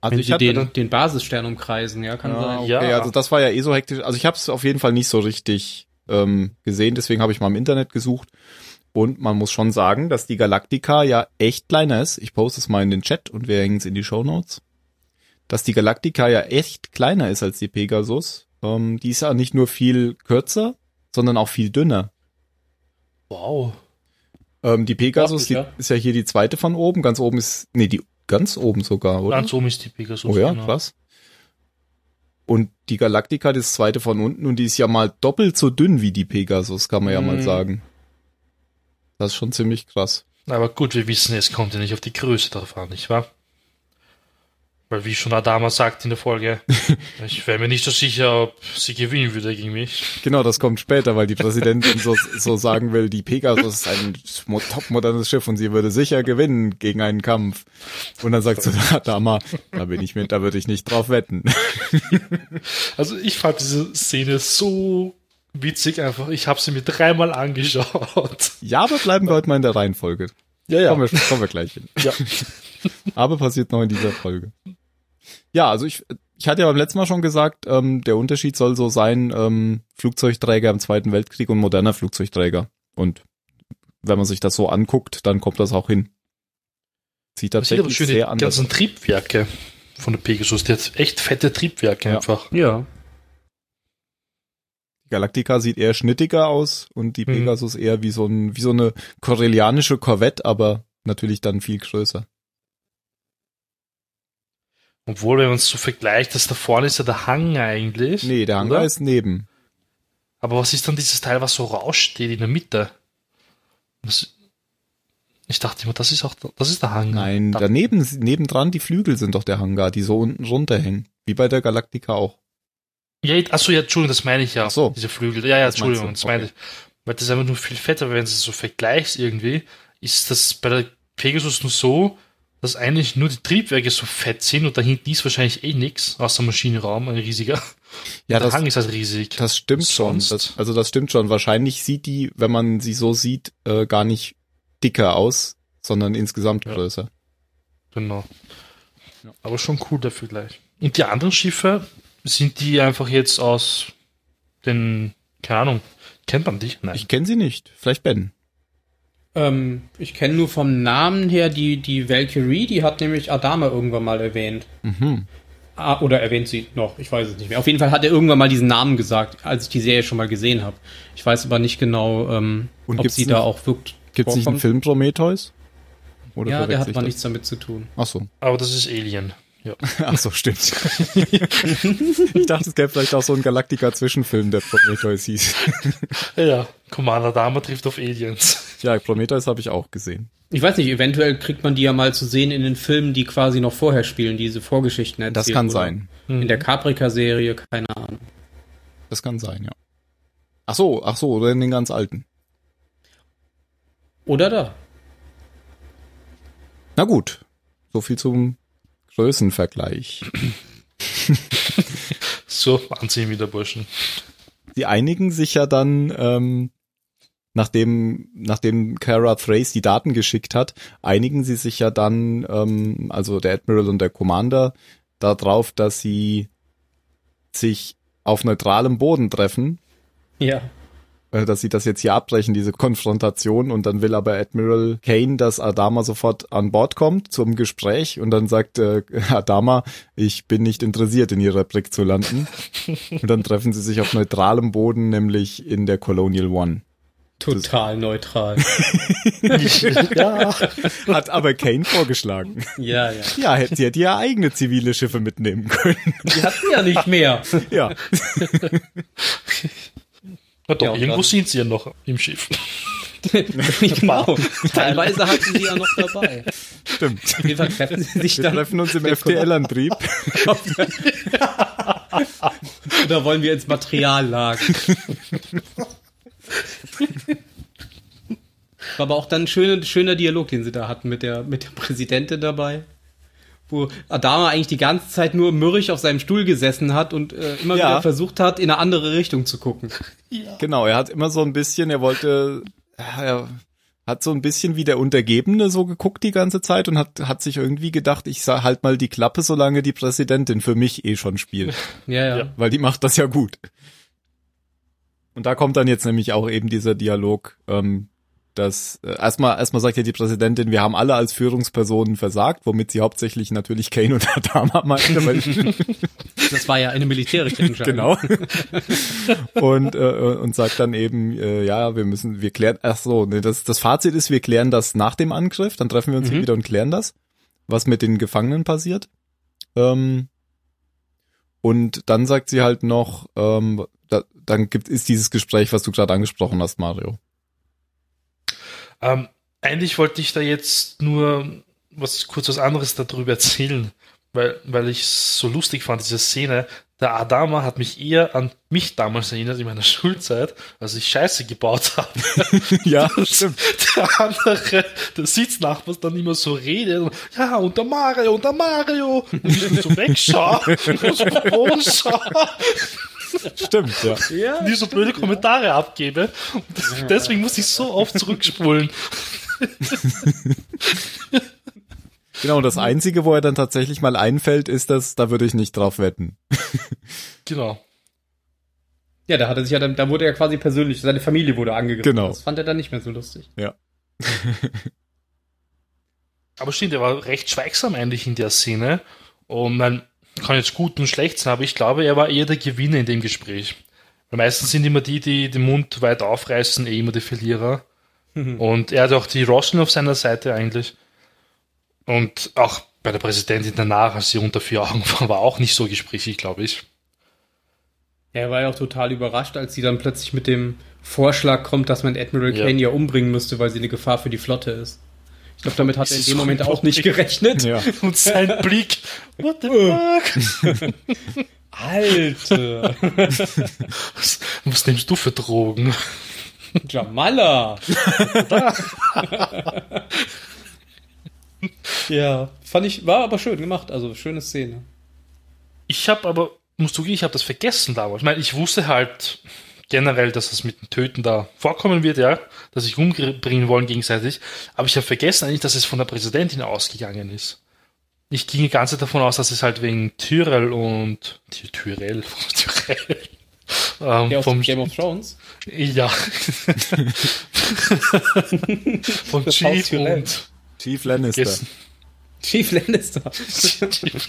Speaker 2: Also
Speaker 1: Wenn
Speaker 2: ich
Speaker 1: sie den, den Basisstern umkreisen, ja, kann
Speaker 2: ja,
Speaker 1: sein.
Speaker 2: okay,
Speaker 3: Ja.
Speaker 2: also das war ja eh so hektisch. Also ich habe es auf jeden Fall nicht so richtig ähm, gesehen, deswegen habe ich mal im Internet gesucht. Und man muss schon sagen, dass die Galactica ja echt kleiner ist. Ich poste es mal in den Chat und wir hängen es in die Show Notes. Dass die Galactica ja echt kleiner ist als die Pegasus. Ähm, die ist ja nicht nur viel kürzer, sondern auch viel dünner.
Speaker 3: Wow.
Speaker 2: Ähm, die Pegasus
Speaker 1: Ach,
Speaker 2: die, ist ja hier die zweite von oben. Ganz oben ist, nee, die ganz oben sogar, oder?
Speaker 3: Ganz oben ist die Pegasus.
Speaker 2: Oh ja,
Speaker 3: genau.
Speaker 2: krass. Und die Galactica, das zweite von unten, und die ist ja mal doppelt so dünn wie die Pegasus, kann man ja mal
Speaker 1: Mhm.
Speaker 2: sagen. Das ist schon ziemlich krass.
Speaker 3: Aber gut, wir wissen, es kommt ja nicht auf die Größe drauf an, nicht wahr? Weil wie schon Adama sagt in der Folge, ich wäre mir nicht so sicher, ob sie gewinnen würde gegen mich.
Speaker 2: Genau, das kommt später, weil die Präsidentin so, so sagen will, die Pegasus ist ein mo- topmodernes Schiff und sie würde sicher gewinnen gegen einen Kampf. Und dann sagt sie, Adama, da bin ich mit, da würde ich nicht drauf wetten.
Speaker 3: Also ich fand diese Szene so witzig einfach. Ich habe sie mir dreimal angeschaut.
Speaker 2: Ja, aber bleiben wir heute mal in der Reihenfolge.
Speaker 3: Ja,
Speaker 2: Kommen, wir, kommen wir gleich hin.
Speaker 3: Ja.
Speaker 2: Aber passiert noch in dieser Folge. Ja, also ich, ich hatte ja beim letzten Mal schon gesagt, ähm, der Unterschied soll so sein, ähm, Flugzeugträger im Zweiten Weltkrieg und moderner Flugzeugträger. Und wenn man sich das so anguckt, dann kommt das auch hin. Sieht
Speaker 3: Das sieht aber
Speaker 2: tatsächlich
Speaker 3: schön, die
Speaker 2: sehr anders aus.
Speaker 3: ganzen Triebwerke von der Pegasus. Die hat echt fette Triebwerke
Speaker 2: Ja.
Speaker 3: einfach.
Speaker 1: Ja.
Speaker 2: Die Galactica sieht eher schnittiger aus und die
Speaker 3: Mhm.
Speaker 2: Pegasus eher wie so ein, wie so eine korellianische Corvette, aber natürlich dann viel größer.
Speaker 3: Obwohl, wenn man es so vergleicht, das da vorne ist ja der Hang eigentlich.
Speaker 2: Nee, der Hangar
Speaker 3: oder?
Speaker 2: ist neben.
Speaker 3: Aber was ist dann dieses Teil, was so raussteht in der Mitte? Das, ich dachte immer, das ist auch, das ist der Hang.
Speaker 2: Nein,
Speaker 3: Da-
Speaker 2: daneben, nebendran die Flügel sind doch der Hangar, die so unten runterhängen. Wie bei der Galactica auch.
Speaker 3: Ja, achso, ja, Entschuldigung, das meine ich ja.
Speaker 2: Ach so.
Speaker 3: Diese Flügel. Ja, ja, Entschuldigung, das meine
Speaker 2: okay.
Speaker 3: ich. Weil das ist einfach nur viel fetter, wenn du es so vergleichst irgendwie, ist das bei der Pegasus nur so, dass eigentlich nur die Triebwerke so fett sind und da hinten ist wahrscheinlich eh nix, außer Maschinenraum, ein riesiger.
Speaker 2: Ja,
Speaker 3: der
Speaker 2: das,
Speaker 3: Hang ist halt riesig.
Speaker 2: das stimmt schon.
Speaker 3: Sonst-
Speaker 2: Das, also das stimmt schon. Wahrscheinlich sieht die, wenn man sie so sieht, äh, gar nicht dicker aus, sondern insgesamt
Speaker 3: Ja.
Speaker 2: größer.
Speaker 3: Genau.
Speaker 2: Ja.
Speaker 3: Aber schon cool der Vergleich. Und die anderen Schiffe, sind die einfach jetzt aus den, keine Ahnung, kennt man dich? Nein.
Speaker 2: Ich kenne sie nicht. Vielleicht Ben.
Speaker 1: Ähm, ich kenne nur vom Namen her die, die Valkyrie, die hat nämlich Adama irgendwann mal erwähnt.
Speaker 2: Mhm.
Speaker 1: Ah, oder erwähnt sie noch, ich weiß es nicht mehr. Auf jeden Fall hat er irgendwann mal diesen Namen gesagt, als ich die Serie schon mal gesehen habe. Ich weiß aber nicht genau, ähm,
Speaker 2: Und
Speaker 1: ob
Speaker 2: gibt's
Speaker 1: sie
Speaker 2: nicht-
Speaker 1: da auch wirkt.
Speaker 2: Gibt's nicht einen. Film Prometheus? Oder
Speaker 1: Ja, der hat aber nichts damit zu tun.
Speaker 2: Ach so.
Speaker 3: Aber das ist Alien. Ja.
Speaker 2: Ach so, stimmt. ich dachte, es gäbe vielleicht auch so einen Galactica-Zwischenfilm, der Prometheus hieß.
Speaker 3: Ja, Commander Dama trifft auf Aliens.
Speaker 2: ja, Prometheus habe ich auch gesehen.
Speaker 1: Ich weiß nicht, eventuell kriegt man die ja mal zu sehen in den Filmen, die quasi noch vorher spielen, diese Vorgeschichten erzählen.
Speaker 2: Das kann sein.
Speaker 1: In der Caprica-Serie, keine Ahnung.
Speaker 2: Das kann sein, ja. Ach so, ach so, oder in den ganz alten.
Speaker 1: Oder da.
Speaker 2: Na gut, so viel zum Größenvergleich.
Speaker 3: So, anziehen wieder Burschen.
Speaker 2: Die einigen sich ja dann, ähm, nachdem, nachdem Kara Thrace die Daten geschickt hat, einigen sie sich ja dann, ähm, also der Admiral und der Commander, darauf, dass sie sich auf neutralem Boden treffen,
Speaker 1: Ja.
Speaker 2: Äh, dass sie das jetzt hier abbrechen, diese Konfrontation, und dann will aber Admiral Kane, dass Adama sofort an Bord kommt zum Gespräch, und dann sagt äh, Adama, ich bin nicht interessiert, in ihrer Brick zu landen. und dann treffen sie sich auf neutralem Boden, nämlich in der Colonial One.
Speaker 1: Total neutral.
Speaker 3: ja.
Speaker 2: Hat aber Kane vorgeschlagen.
Speaker 1: ja, ja.
Speaker 2: Ja, hätte- sie hätte ja eigene zivile Schiffe mitnehmen können.
Speaker 1: Die hatten ja nicht mehr.
Speaker 2: ja.
Speaker 3: Na doch,
Speaker 1: Ja,
Speaker 3: irgendwo sind sie ja noch im Schiff.
Speaker 1: genau. Teilweise hatten sie ja noch dabei.
Speaker 2: Stimmt.
Speaker 1: Auf jeden Fall treffen sie sich
Speaker 2: Wir
Speaker 1: dann.
Speaker 2: treffen uns im FTL-Antrieb.
Speaker 1: Oder wollen wir ins Materiallager? War aber auch dann ein schöner, schöner Dialog, den sie da hatten mit der, mit der Präsidentin dabei. Wo Adama eigentlich die ganze Zeit nur mürrisch auf seinem Stuhl gesessen hat und äh, immer
Speaker 2: Ja.
Speaker 1: wieder versucht hat, in eine andere Richtung zu gucken.
Speaker 2: Genau, er hat immer so ein bisschen, er wollte, er hat so ein bisschen wie der Untergebene so geguckt die ganze Zeit und hat, hat sich irgendwie gedacht, ich sag halt mal die Klappe, solange die Präsidentin für mich eh schon spielt.
Speaker 1: Ja, ja.
Speaker 3: Ja.
Speaker 2: weil die macht das ja gut. Und da kommt dann jetzt nämlich auch eben dieser Dialog, ähm, dass äh, erstmal erstmal sagt ja die Präsidentin, wir haben alle als Führungspersonen versagt, womit sie hauptsächlich natürlich Kane und Adama meinte, weil
Speaker 1: Das war ja eine militärische Entscheidung.
Speaker 2: genau. und äh, und sagt dann eben, äh, ja, wir müssen, wir klären, ach so, nee, das das Fazit ist, wir klären das nach dem Angriff, dann treffen wir uns hier wieder und klären das, was mit den Gefangenen passiert. Ähm, und dann sagt sie halt noch, ähm, da, dann gibt ist dieses Gespräch, was du gerade angesprochen hast, Mario.
Speaker 3: Ähm, eigentlich wollte ich da jetzt nur was kurz was anderes darüber erzählen, weil, weil ich es so lustig fand, diese Szene. Der Adama hat mich eher an mich damals erinnert in meiner Schulzeit, als ich Scheiße gebaut habe.
Speaker 2: ja,
Speaker 3: Der andere, der Sitznachbar dann immer so redet und, ja, und der Mario, und der Mario. Und ich so wegschaue und so rumschaue
Speaker 2: stimmt, ja.
Speaker 1: Ja.
Speaker 3: die so blöde Kommentare abgebe. Und deswegen muss ich so oft zurückspulen.
Speaker 2: Genau, und das Einzige, wo er dann tatsächlich mal einfällt, ist das, da würde ich nicht drauf wetten.
Speaker 3: Genau.
Speaker 1: Ja, da hat er sich ja dann, da wurde er quasi persönlich, seine Familie wurde angegriffen.
Speaker 2: Genau.
Speaker 1: Das fand er dann nicht mehr so lustig.
Speaker 2: Ja.
Speaker 3: Aber stimmt, er war recht schweigsam eigentlich in der Szene. Und man kann jetzt gut und schlecht sein, aber ich glaube, er war eher der Gewinner in dem Gespräch. Weil meistens sind immer die, die den Mund weit aufreißen, eh immer die Verlierer. Und er hat auch die Roslin auf seiner Seite eigentlich. Und auch bei der Präsidentin danach, als sie unter vier Augen war, war auch nicht so gesprächig, glaube ich.
Speaker 1: Ja, er war ja auch total überrascht, als sie dann plötzlich mit dem Vorschlag kommt, dass man Admiral
Speaker 3: Ja.
Speaker 1: Kane ja umbringen müsste, weil sie eine Gefahr für die Flotte ist. Ich glaube, damit hat er in dem Moment auch nicht gerechnet.
Speaker 2: Ja.
Speaker 3: Und sein Blick, what the fuck?
Speaker 1: Alter,
Speaker 3: Was, was nimmst du für Drogen?
Speaker 1: Jamala. ja, fand ich, war aber schön gemacht, also schöne Szene.
Speaker 3: Ich habe aber, muss zugeben, ich habe das vergessen damals. Ich meine, ich wusste halt generell, dass das mit dem Töten da vorkommen wird, ja, dass sich umbringen wollen gegenseitig. Aber ich habe vergessen eigentlich, dass es von der Präsidentin ausgegangen ist. Ich ging die ganze Zeit davon aus, dass es halt wegen Tyrell und Ty- Tyrell, Tyrell, ähm,
Speaker 1: aus
Speaker 3: vom
Speaker 1: Game of Thrones.
Speaker 3: ja, vom
Speaker 1: Das
Speaker 3: Chief und
Speaker 2: Chief Lannister.
Speaker 1: Chief Lannister.
Speaker 3: Chief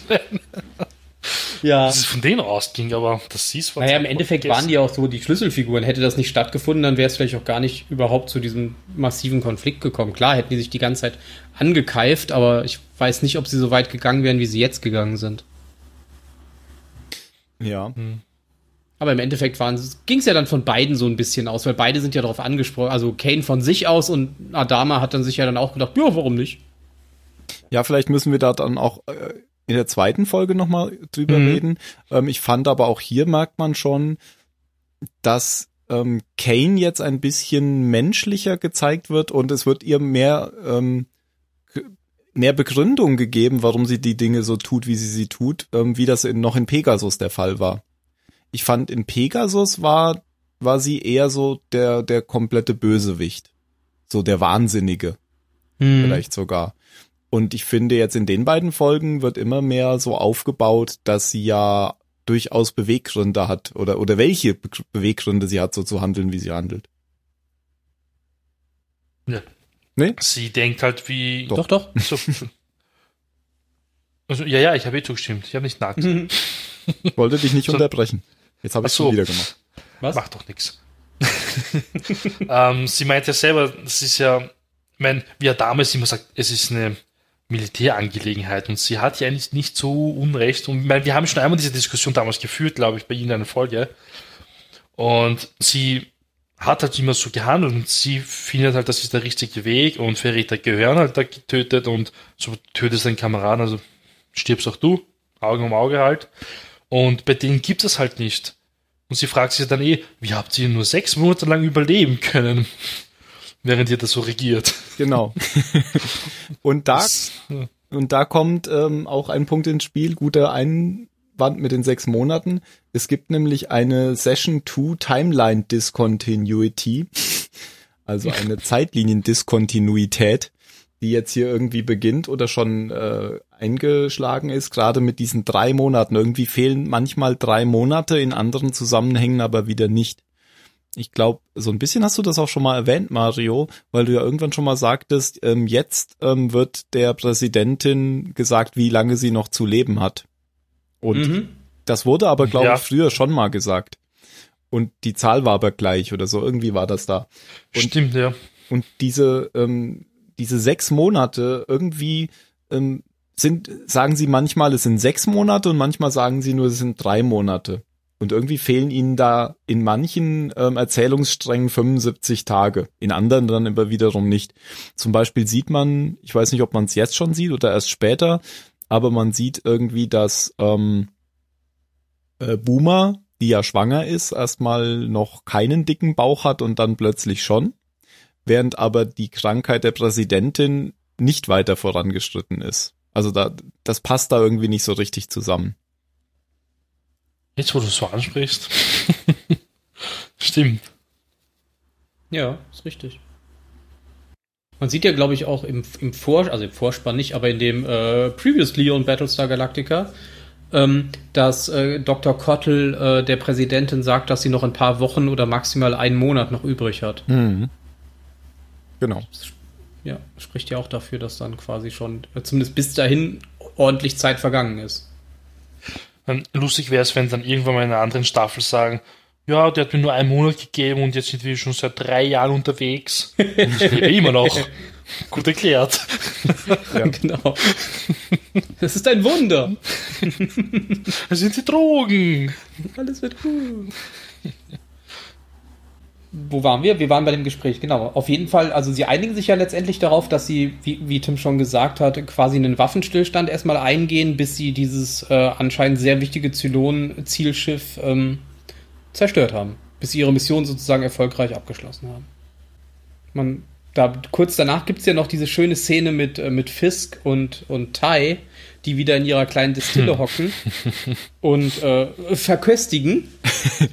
Speaker 1: ja.
Speaker 3: dass es von denen ausging, aber das hieß
Speaker 1: Naja, im Endeffekt waren die auch so die Schlüsselfiguren. Hätte das nicht stattgefunden, dann wäre es vielleicht auch gar nicht überhaupt zu diesem massiven Konflikt gekommen. Klar, hätten die sich die ganze Zeit angekeift, aber ich weiß nicht, ob sie so weit gegangen wären, wie sie jetzt gegangen sind.
Speaker 2: Ja.
Speaker 1: Aber im Endeffekt ging es ja dann von beiden so ein bisschen aus, weil beide sind ja darauf angesprochen. Also Kane von sich aus und Adama hat dann sich ja dann auch gedacht, ja, warum nicht?
Speaker 2: Ja, vielleicht müssen wir da dann auch äh, in der zweiten Folge nochmal drüber
Speaker 1: Mhm.
Speaker 2: reden. Ähm, ich fand aber auch hier merkt man schon, dass ähm, Kane jetzt ein bisschen menschlicher gezeigt wird und es wird ihr mehr, ähm, mehr Begründung gegeben, warum sie die Dinge so tut, wie sie sie tut, ähm, wie das in, noch in Pegasus der Fall war. Ich fand, in Pegasus war, war sie eher so der, der komplette Bösewicht. So der Wahnsinnige vielleicht sogar. Und ich finde jetzt in den beiden Folgen wird immer mehr so aufgebaut, dass sie ja durchaus Beweggründe hat oder oder welche Be Beweggründe sie hat, so zu handeln, wie sie handelt.
Speaker 3: Ja.
Speaker 2: Nee?
Speaker 3: Sie denkt halt wie.
Speaker 1: Doch, doch.
Speaker 3: So, also, ja, ja, ich habe eh zugestimmt. Ich habe nicht nackt.
Speaker 2: Ich wollte dich nicht
Speaker 3: So.
Speaker 2: unterbrechen. Jetzt habe ich
Speaker 3: Ach so.
Speaker 2: schon wieder gemacht.
Speaker 1: Was?
Speaker 3: Macht doch nichts. ähm, sie meint ja selber, das ist ja, ich mein, wie er damals immer sagt, es ist eine Militärangelegenheit und sie hat ja eigentlich nicht so Unrecht. Und ich mein, wir haben schon einmal diese Diskussion damals geführt, glaube ich, bei Ihnen in einer Folge. Und sie hat halt immer so gehandelt und sie findet halt, das ist der richtige Weg und Verräter gehören halt da getötet und so tötest deinen Kameraden, also stirbst auch du, Auge um Auge halt. Und bei denen gibt es halt nicht. Und sie fragt sich dann eh, wie habt ihr nur sechs Monate lang überleben können, während ihr das so regiert?
Speaker 2: Genau. Und da,
Speaker 3: Das-
Speaker 2: Und da kommt ähm, auch ein Punkt ins Spiel, guter Einwand mit den sechs Monaten. Es gibt nämlich eine Session 2 Timeline Discontinuity, also eine Zeitliniendiskontinuität, die jetzt hier irgendwie beginnt oder schon äh, eingeschlagen ist, gerade mit diesen drei Monaten. Irgendwie fehlen manchmal drei Monate, in anderen Zusammenhängen aber wieder nicht. Ich glaube, so ein bisschen hast du das auch schon mal erwähnt, Mario, weil du ja irgendwann schon mal sagtest, ähm, jetzt ähm, wird der Präsidentin gesagt, wie lange sie noch zu leben hat. Und mhm. das wurde aber, glaube ja. ich, früher schon mal gesagt. Und die Zahl war aber gleich oder so, irgendwie war das da.
Speaker 3: Und, Stimmt, ja.
Speaker 2: Und diese, ähm, diese sechs Monate irgendwie ähm, sind, sagen sie manchmal, es sind sechs Monate und manchmal sagen sie nur, es sind drei Monate. Und irgendwie fehlen ihnen da in manchen ähm, Erzählungssträngen 75 Tage, in anderen dann immer wiederum nicht. Zum Beispiel sieht man, ich weiß nicht, ob man es jetzt schon sieht oder erst später, aber man sieht irgendwie, dass ähm, äh, Boomer, die ja schwanger ist, erstmal noch keinen dicken Bauch hat und dann plötzlich schon, während aber die Krankheit der Präsidentin nicht weiter vorangeschritten ist. Also da, das passt da irgendwie nicht so richtig zusammen.
Speaker 3: Jetzt, wo du es so ansprichst. Stimmt.
Speaker 1: Ja, ist richtig. Man sieht ja, glaube ich, auch im, im Vor also im Vorspann nicht, aber in dem äh, Previously on Battlestar Galactica, ähm, dass äh, Dr. Kottel äh, der Präsidentin sagt, dass sie noch ein paar Wochen oder maximal einen Monat noch übrig hat.
Speaker 2: Mhm. Genau.
Speaker 1: Ja, spricht ja auch dafür, dass dann quasi schon äh, zumindest bis dahin ordentlich Zeit vergangen ist.
Speaker 3: Dann lustig wäre es, wenn dann irgendwann mal in einer anderen Staffel sagen, ja, der hat mir nur einen Monat gegeben und jetzt sind wir schon seit drei Jahren unterwegs. Und ich lebe immer noch. Gut erklärt.
Speaker 1: Ja, genau. Das ist ein Wunder.
Speaker 3: Das sind die Drogen.
Speaker 1: Alles wird gut wo waren wir? Wir waren bei dem Gespräch, genau. Auf jeden Fall, also sie einigen sich ja letztendlich darauf, dass sie, wie, wie Tim schon gesagt hat, quasi einen Waffenstillstand erstmal eingehen, bis sie dieses äh, anscheinend sehr wichtige Zylon-Zielschiff ähm, zerstört haben. Bis sie ihre Mission sozusagen erfolgreich abgeschlossen haben. Man, da, kurz danach gibt es ja noch diese schöne Szene mit, äh, mit Fisk und, und Tai, die wieder in ihrer kleinen Distille hm. hocken und äh, verköstigen.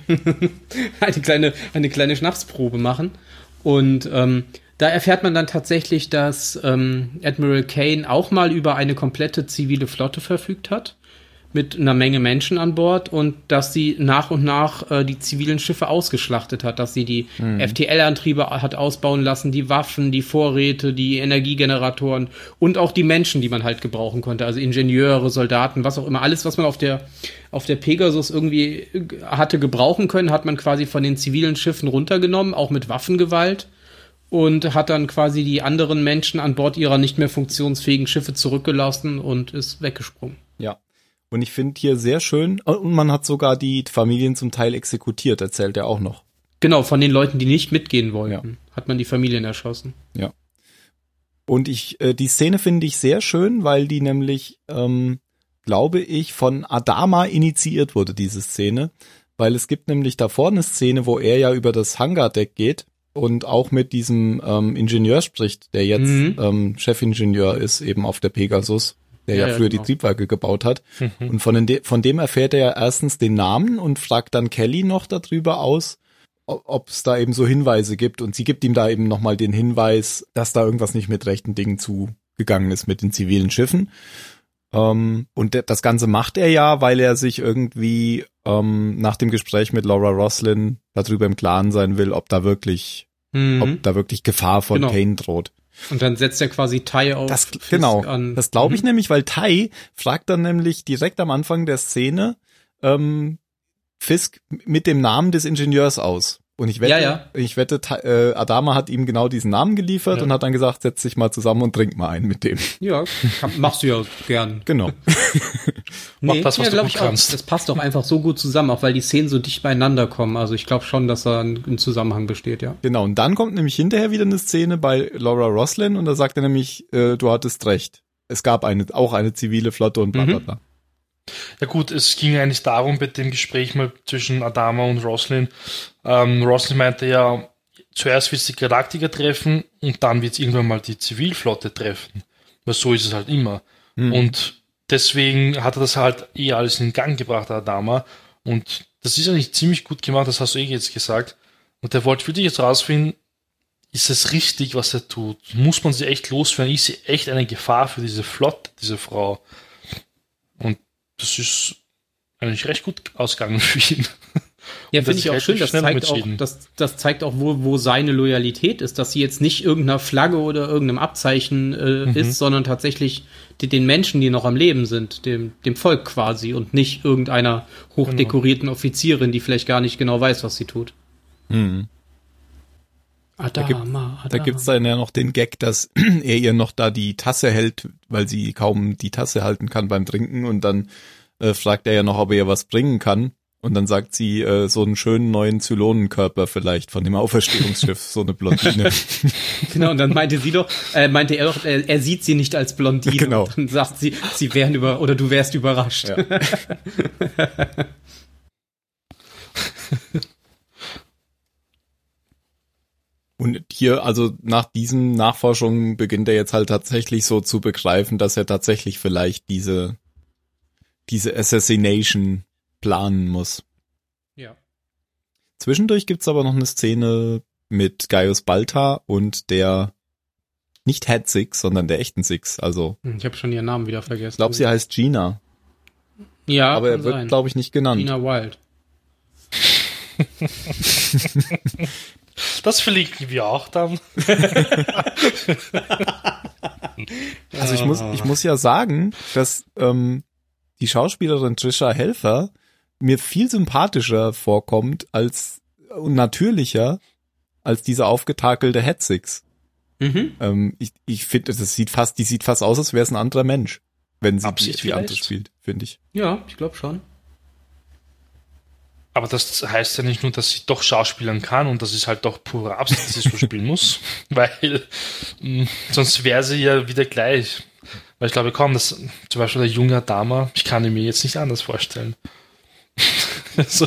Speaker 1: eine, kleine, eine kleine Schnapsprobe machen. Und ähm, da erfährt man dann tatsächlich, dass ähm, Admiral Kane auch mal über eine komplette zivile Flotte verfügt hat mit einer Menge Menschen an Bord und dass sie nach und nach äh, die zivilen Schiffe ausgeschlachtet hat, dass sie die mhm. FTL-Antriebe hat ausbauen lassen, die Waffen, die Vorräte, die Energiegeneratoren und auch die Menschen, die man halt gebrauchen konnte, also Ingenieure, Soldaten, was auch immer, alles, was man auf der auf der Pegasus irgendwie äh, hatte gebrauchen können, hat man quasi von den zivilen Schiffen runtergenommen, auch mit Waffengewalt und hat dann quasi die anderen Menschen an Bord ihrer nicht mehr funktionsfähigen Schiffe zurückgelassen und ist weggesprungen.
Speaker 2: Ja, und ich finde hier sehr schön, und man hat sogar die Familien zum Teil exekutiert, erzählt er auch noch.
Speaker 1: Genau, von den Leuten, die nicht mitgehen wollten, ja. hat man die Familien erschossen.
Speaker 2: Ja. Und ich, äh, die Szene finde ich sehr schön, weil die nämlich, ähm, glaube ich, von Adama initiiert wurde, diese Szene. Weil es gibt nämlich davor eine Szene, wo er ja über das Hangardeck geht und auch mit diesem ähm, Ingenieur spricht, der jetzt mhm. ähm, Chefingenieur ist, eben auf der Pegasus der ja, ja früher genau. die Triebwerke gebaut hat. Mhm. Und von, den, von dem erfährt er ja erstens den Namen und fragt dann Kelly noch darüber aus, ob es da eben so Hinweise gibt. Und sie gibt ihm da eben nochmal den Hinweis, dass da irgendwas nicht mit rechten Dingen zugegangen ist mit den zivilen Schiffen. Ähm, und das Ganze macht er ja, weil er sich irgendwie ähm, nach dem Gespräch mit Laura Roslin darüber im Klaren sein will, ob da wirklich, mhm. ob da wirklich Gefahr von genau. Kane droht.
Speaker 1: Und dann setzt er quasi Tai auf.
Speaker 2: Das, genau, an. das glaube ich mhm. nämlich, weil Tai fragt dann nämlich direkt am Anfang der Szene ähm, Fisk mit dem Namen des Ingenieurs aus. Und ich wette, ja, ja. ich wette, äh, Adama hat ihm genau diesen Namen geliefert ja. und hat dann gesagt, setz dich mal zusammen und trink mal einen mit dem.
Speaker 1: Ja, machst du ja gern.
Speaker 2: Genau.
Speaker 1: nee, das, was ja, du gut kannst. Auch, das passt doch einfach so gut zusammen, auch weil die Szenen so dicht beieinander kommen. Also ich glaube schon, dass da ein, ein, Zusammenhang besteht, ja.
Speaker 2: Genau, und dann kommt nämlich hinterher wieder eine Szene bei Laura Roslin und da sagt er nämlich, äh, du hattest recht. Es gab eine, auch eine zivile Flotte und bla bla mhm.
Speaker 3: Ja gut, es ging eigentlich darum bei dem Gespräch mal zwischen Adama und Roslin. Ähm, Roslin meinte ja, zuerst wird es die Galaktiker treffen und dann wird es irgendwann mal die Zivilflotte treffen. Weil so ist es halt immer. Mhm. Und deswegen hat er das halt eh alles in Gang gebracht, Adama. Und das ist eigentlich ziemlich gut gemacht, das hast du eh jetzt gesagt. Und der wollte wirklich jetzt rausfinden, ist es richtig, was er tut? Muss man sie echt loswerden? Ist sie echt eine Gefahr für diese Flotte, diese Frau? Das ist eigentlich recht gut ausgegangen für ihn.
Speaker 1: Ja, finde ich auch schön. Das zeigt auch, das, das zeigt auch, wo, wo seine Loyalität ist, dass sie jetzt nicht irgendeiner Flagge oder irgendeinem Abzeichen äh, mhm. ist, sondern tatsächlich die, den Menschen, die noch am Leben sind, dem, dem Volk quasi und nicht irgendeiner hochdekorierten genau. Offizierin, die vielleicht gar nicht genau weiß, was sie tut. Mhm.
Speaker 2: Adama, da, gibt, es dann ja noch den Gag, dass er ihr noch da die Tasse hält, weil sie kaum die Tasse halten kann beim Trinken und dann äh, fragt er ja noch, ob er ihr was bringen kann. Und dann sagt sie, äh, so einen schönen neuen Zylonenkörper vielleicht von dem Auferstehungsschiff, so eine Blondine.
Speaker 1: genau, und dann meinte sie doch, äh, meinte er doch, er, er sieht sie nicht als Blondine. Genau. Und dann sagt sie, sie wären über, oder du wärst überrascht. Ja.
Speaker 2: Und hier, also nach diesen Nachforschungen beginnt er jetzt halt tatsächlich so zu begreifen, dass er tatsächlich vielleicht diese, diese Assassination planen muss.
Speaker 1: Ja.
Speaker 2: Zwischendurch gibt's aber noch eine Szene mit Gaius Balta und der nicht Head Six, sondern der echten Six. Also
Speaker 1: hm, ich habe schon ihren Namen wieder vergessen. Ich
Speaker 2: glaube, sie heißt Gina.
Speaker 1: Ja,
Speaker 2: aber er wird, glaube ich, nicht genannt.
Speaker 1: Gina Wild.
Speaker 3: Das verlinken wir auch dann.
Speaker 2: also ich muss, ich muss ja sagen, dass ähm, die Schauspielerin Trisha Helfer mir viel sympathischer vorkommt als und natürlicher als diese aufgetakelte Headsix. Mhm. Ähm, ich ich finde, das sieht fast, die sieht fast aus, als wäre es ein anderer Mensch, wenn sie Absicht die, die andere spielt, finde ich.
Speaker 1: Ja, ich glaube schon.
Speaker 3: Aber das heißt ja nicht nur, dass sie doch schauspielern kann und das ist halt doch pure Absicht, dass sie so spielen muss, weil mh, hm, sonst wäre sie ja wieder gleich. Weil ich glaube kaum, dass zum Beispiel der junge Dama, ich kann ihn mir jetzt nicht anders vorstellen. also,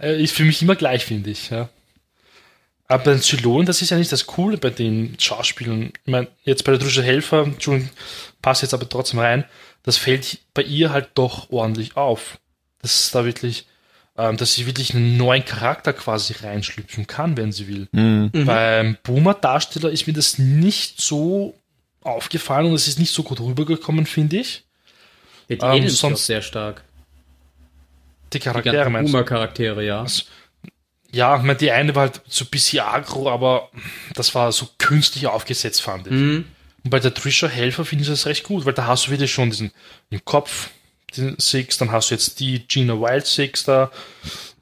Speaker 3: äh, ist für mich immer gleich, finde ich. Ja. Aber bei den Zylonen, das ist ja nicht das Coole bei den Schauspielern. Ich meine, jetzt bei der Drusche Helfer, Entschuldigung, passt jetzt aber trotzdem rein, das fällt bei ihr halt doch ordentlich auf. Das ist da wirklich ähm, dass sie wirklich einen neuen Charakter quasi reinschlüpfen kann, wenn sie will. Mhm. mhm. Beim Boomer-Darsteller ist mir das nicht so aufgefallen und es ist nicht so gut rübergekommen, finde ich.
Speaker 1: Ja, die ähm, sonst sehr stark.
Speaker 3: Die Charaktere,
Speaker 1: die meinst Boomer-Charaktere, ja. Also,
Speaker 3: ja, ich meine, die eine war halt so ein bisschen agro, aber das war so künstlich aufgesetzt, fand ich. Mhm. Und bei der Trisha Helfer finde ich das recht gut, weil da hast du wieder schon diesen im Kopf den Six, dann hast du jetzt die Gina Wild Six da,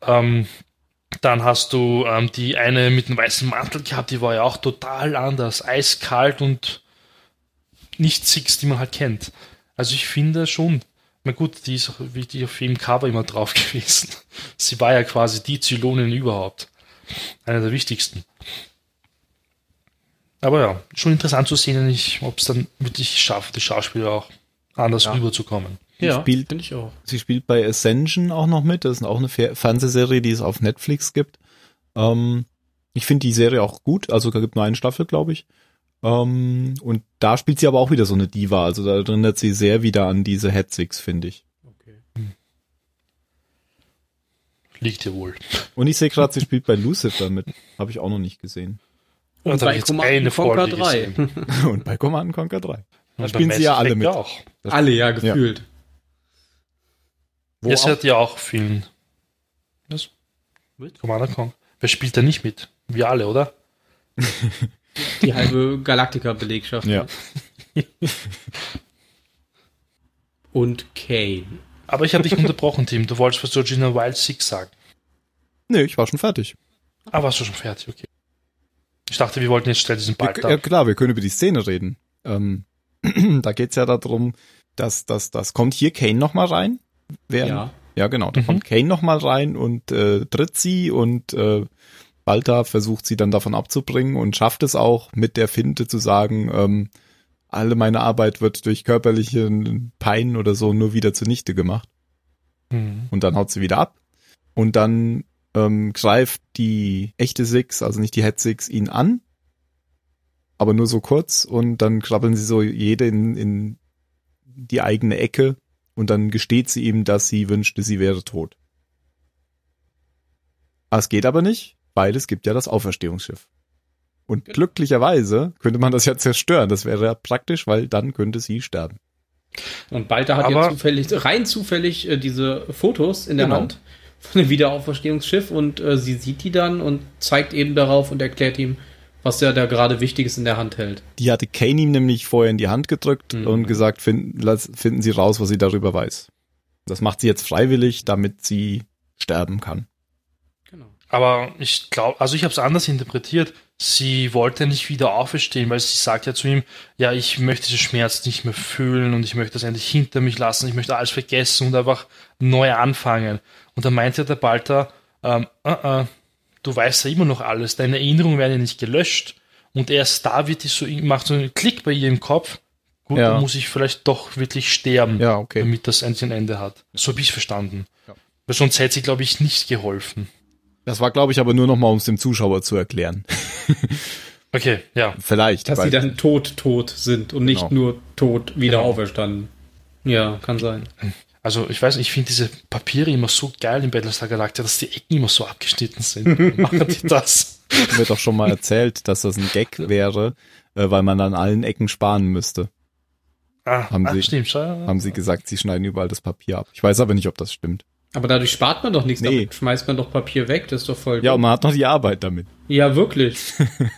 Speaker 3: ähm, dann hast du ähm, die eine mit dem weißen Mantel gehabt, die war ja auch total anders, eiskalt und nicht Six, die man halt kennt. Also ich finde schon, na gut, die ist auch wirklich auf jedem Cover immer drauf gewesen. Sie war ja quasi die Zylonin überhaupt. Eine der wichtigsten. Aber ja, schon interessant zu sehen, ob es dann wirklich schafft, die Schauspieler auch anders ja. rüberzukommen.
Speaker 2: Ja, spielt, ich auch. Sie spielt bei Ascension auch noch mit. Das ist auch eine Fernsehserie, die es auf Netflix gibt. Ähm, ich finde die Serie auch gut. Also da gibt nur eine Staffel, glaube ich. Ähm, und da spielt sie aber auch wieder so eine Diva. Also da erinnert sie sehr wieder an diese Head Six, finde ich. Okay. Hm.
Speaker 3: Liegt ihr wohl.
Speaker 2: Und ich sehe gerade, sie spielt bei Lucifer mit. Habe ich auch noch nicht gesehen.
Speaker 1: Und, und bei Command Conquer 3.
Speaker 2: und bei Command Conquer 3. Da spielen sie ja alle mit.
Speaker 1: Auch. Alle, ja, gefühlt. Ja.
Speaker 3: Wo Jetzt hat ja auch vielen. Was? Commander Kong. Wer spielt da nicht mit? Wir alle, oder?
Speaker 1: Die halbe Galactica-Belegschaft.
Speaker 2: Ja.
Speaker 1: Und Kane.
Speaker 3: Aber ich habe dich unterbrochen, Tim. Du wolltest was zu Gina Wild Six sagen.
Speaker 2: Nee, ich war schon fertig.
Speaker 3: Ah, warst du schon fertig, okay. Ich dachte, wir wollten jetzt schnell diesen Ball
Speaker 2: Ja, klar, wir können über die Szene reden. Ähm, da geht's ja darum, dass, dass, das kommt hier Kane nochmal rein werden. Ja, ja genau. Da mhm. kommt Kane nochmal rein und äh, tritt sie und äh, Balta versucht sie dann davon abzubringen und schafft es auch mit der Finte zu sagen, ähm, alle meine Arbeit wird durch körperliche Pein oder so nur wieder zunichte gemacht. Mhm. Und dann haut sie wieder ab. Und dann ähm, greift die echte Six, also nicht die Head Six, ihn an. Aber nur so kurz und dann krabbeln sie so jede in, in die eigene Ecke und dann gesteht sie ihm, dass sie wünschte, sie wäre tot. Ah, es geht aber nicht, weil es gibt ja das Auferstehungsschiff. Und
Speaker 1: Genau.
Speaker 2: glücklicherweise könnte man das ja zerstören. Das wäre ja praktisch, weil dann könnte sie sterben.
Speaker 1: Und Balta hat
Speaker 3: Aber-
Speaker 1: ja zufällig, rein zufällig äh, diese Fotos in der
Speaker 2: Genau.
Speaker 1: Hand von dem Wiederauferstehungsschiff und äh, sie sieht die dann und zeigt eben darauf und erklärt ihm, was er da gerade Wichtiges in der Hand hält.
Speaker 2: Die hatte Kane ihm nämlich vorher in die Hand gedrückt
Speaker 1: Mhm.
Speaker 2: und gesagt, finden, lass, finden Sie raus, was sie darüber weiß. Das macht sie jetzt freiwillig, damit sie sterben kann.
Speaker 1: Genau.
Speaker 3: Aber ich glaube, also ich habe es anders interpretiert. Sie wollte nicht wieder auferstehen, weil sie sagt ja zu ihm, ja, ich möchte diesen Schmerz nicht mehr fühlen und ich möchte das endlich hinter mich lassen, ich möchte alles vergessen und einfach neu anfangen. Und dann meinte der Balter, ähm, äh, äh, du weißt ja immer noch alles, deine Erinnerungen werden ja nicht gelöscht. Und erst da wird die so, macht so einen Klick bei ihr im Kopf. Gut,
Speaker 2: Ja.
Speaker 3: dann muss ich vielleicht doch wirklich sterben,
Speaker 2: Ja, okay.
Speaker 3: damit das endlich ein Ende hat. So habe ich verstanden.
Speaker 2: Ja.
Speaker 3: Weil sonst hätte sie, glaube ich, nicht geholfen.
Speaker 2: Das war, glaube ich, aber nur noch mal, um es dem Zuschauer zu erklären.
Speaker 3: Okay, ja.
Speaker 2: Vielleicht.
Speaker 1: Dass
Speaker 2: weil-
Speaker 1: sie dann tot, tot sind und nicht
Speaker 2: Genau.
Speaker 1: nur tot wieder
Speaker 3: Genau.
Speaker 1: auferstanden. Ja, kann sein.
Speaker 3: Also ich weiß, nicht, ich finde diese Papiere immer so geil in Battlestar Galactica, dass die Ecken immer so abgeschnitten sind. Machen die das?
Speaker 2: mir doch schon mal erzählt, dass das ein Gag wäre, äh, weil man an allen Ecken sparen müsste.
Speaker 3: Ah,
Speaker 2: Haben
Speaker 3: ah,
Speaker 2: sie-
Speaker 3: stimmt. Schau.
Speaker 2: Haben sie gesagt, sie schneiden überall das Papier ab. Ich weiß aber nicht, ob das stimmt.
Speaker 1: Aber dadurch spart man doch nichts,
Speaker 2: Nee.
Speaker 1: damit schmeißt man doch Papier weg, das ist doch voll
Speaker 2: Ja, und man hat noch die Arbeit damit.
Speaker 1: Ja, wirklich.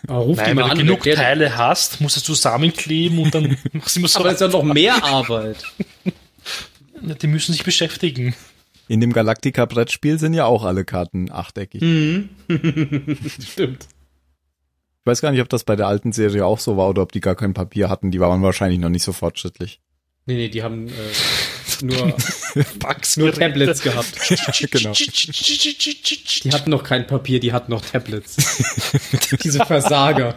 Speaker 1: Aber ruf die
Speaker 3: Nein,
Speaker 1: mal
Speaker 3: wenn du
Speaker 1: an.
Speaker 3: genug
Speaker 1: erklär-
Speaker 3: Teile hast, musst du es zusammenkleben und dann machst du immer so.
Speaker 1: Aber das ist ja noch mehr Arbeit.
Speaker 3: Ja, die müssen sich beschäftigen.
Speaker 2: In dem Galactica-Brettspiel sind ja auch alle Karten achteckig.
Speaker 1: Mhm. Stimmt.
Speaker 2: Ich weiß gar nicht, ob das bei der alten Serie auch so war oder ob die gar kein Papier hatten. Die waren wahrscheinlich noch nicht so fortschrittlich.
Speaker 1: Nee, nee, die haben äh, nur,
Speaker 3: Bugs
Speaker 1: nur Tablets gehabt.
Speaker 2: genau.
Speaker 1: Die hatten noch kein Papier, die hatten noch Tablets. Diese Versager.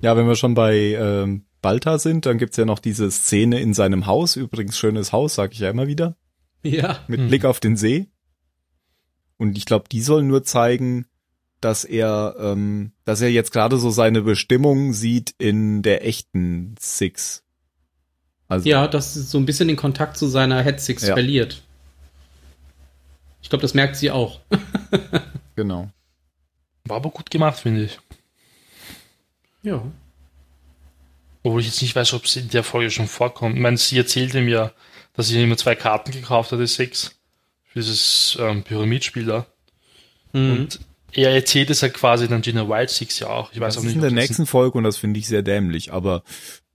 Speaker 2: Ja, wenn wir schon bei ähm, Balta sind, dann gibt's ja noch diese Szene in seinem Haus. Übrigens schönes Haus, sag ich ja immer wieder.
Speaker 1: Ja.
Speaker 2: Mit
Speaker 3: Mhm.
Speaker 2: Blick auf den See. Und ich glaube, die soll nur zeigen, dass er, ähm, dass er jetzt gerade so seine Bestimmung sieht in der echten Six. Also
Speaker 1: Ja, dass sie so ein bisschen den Kontakt zu seiner Head Six
Speaker 2: Ja.
Speaker 1: verliert. Ich glaube, das merkt sie auch.
Speaker 2: genau.
Speaker 3: War aber gut gemacht, finde ich.
Speaker 1: Ja.
Speaker 3: Obwohl ich jetzt nicht weiß, ob es in der Folge schon vorkommt. Ich meine, sie erzählt ihm ja, dass sie immer zwei Karten gekauft hat, die sechs, für dieses ähm, Pyramidspiel da.
Speaker 1: Mhm.
Speaker 3: Und er erzählt es ja quasi dann Gina Wild Six ja auch. Ich weiß
Speaker 2: Das
Speaker 3: auch
Speaker 2: ist
Speaker 3: nicht.
Speaker 2: in der nächsten Folge und das finde ich sehr dämlich. Aber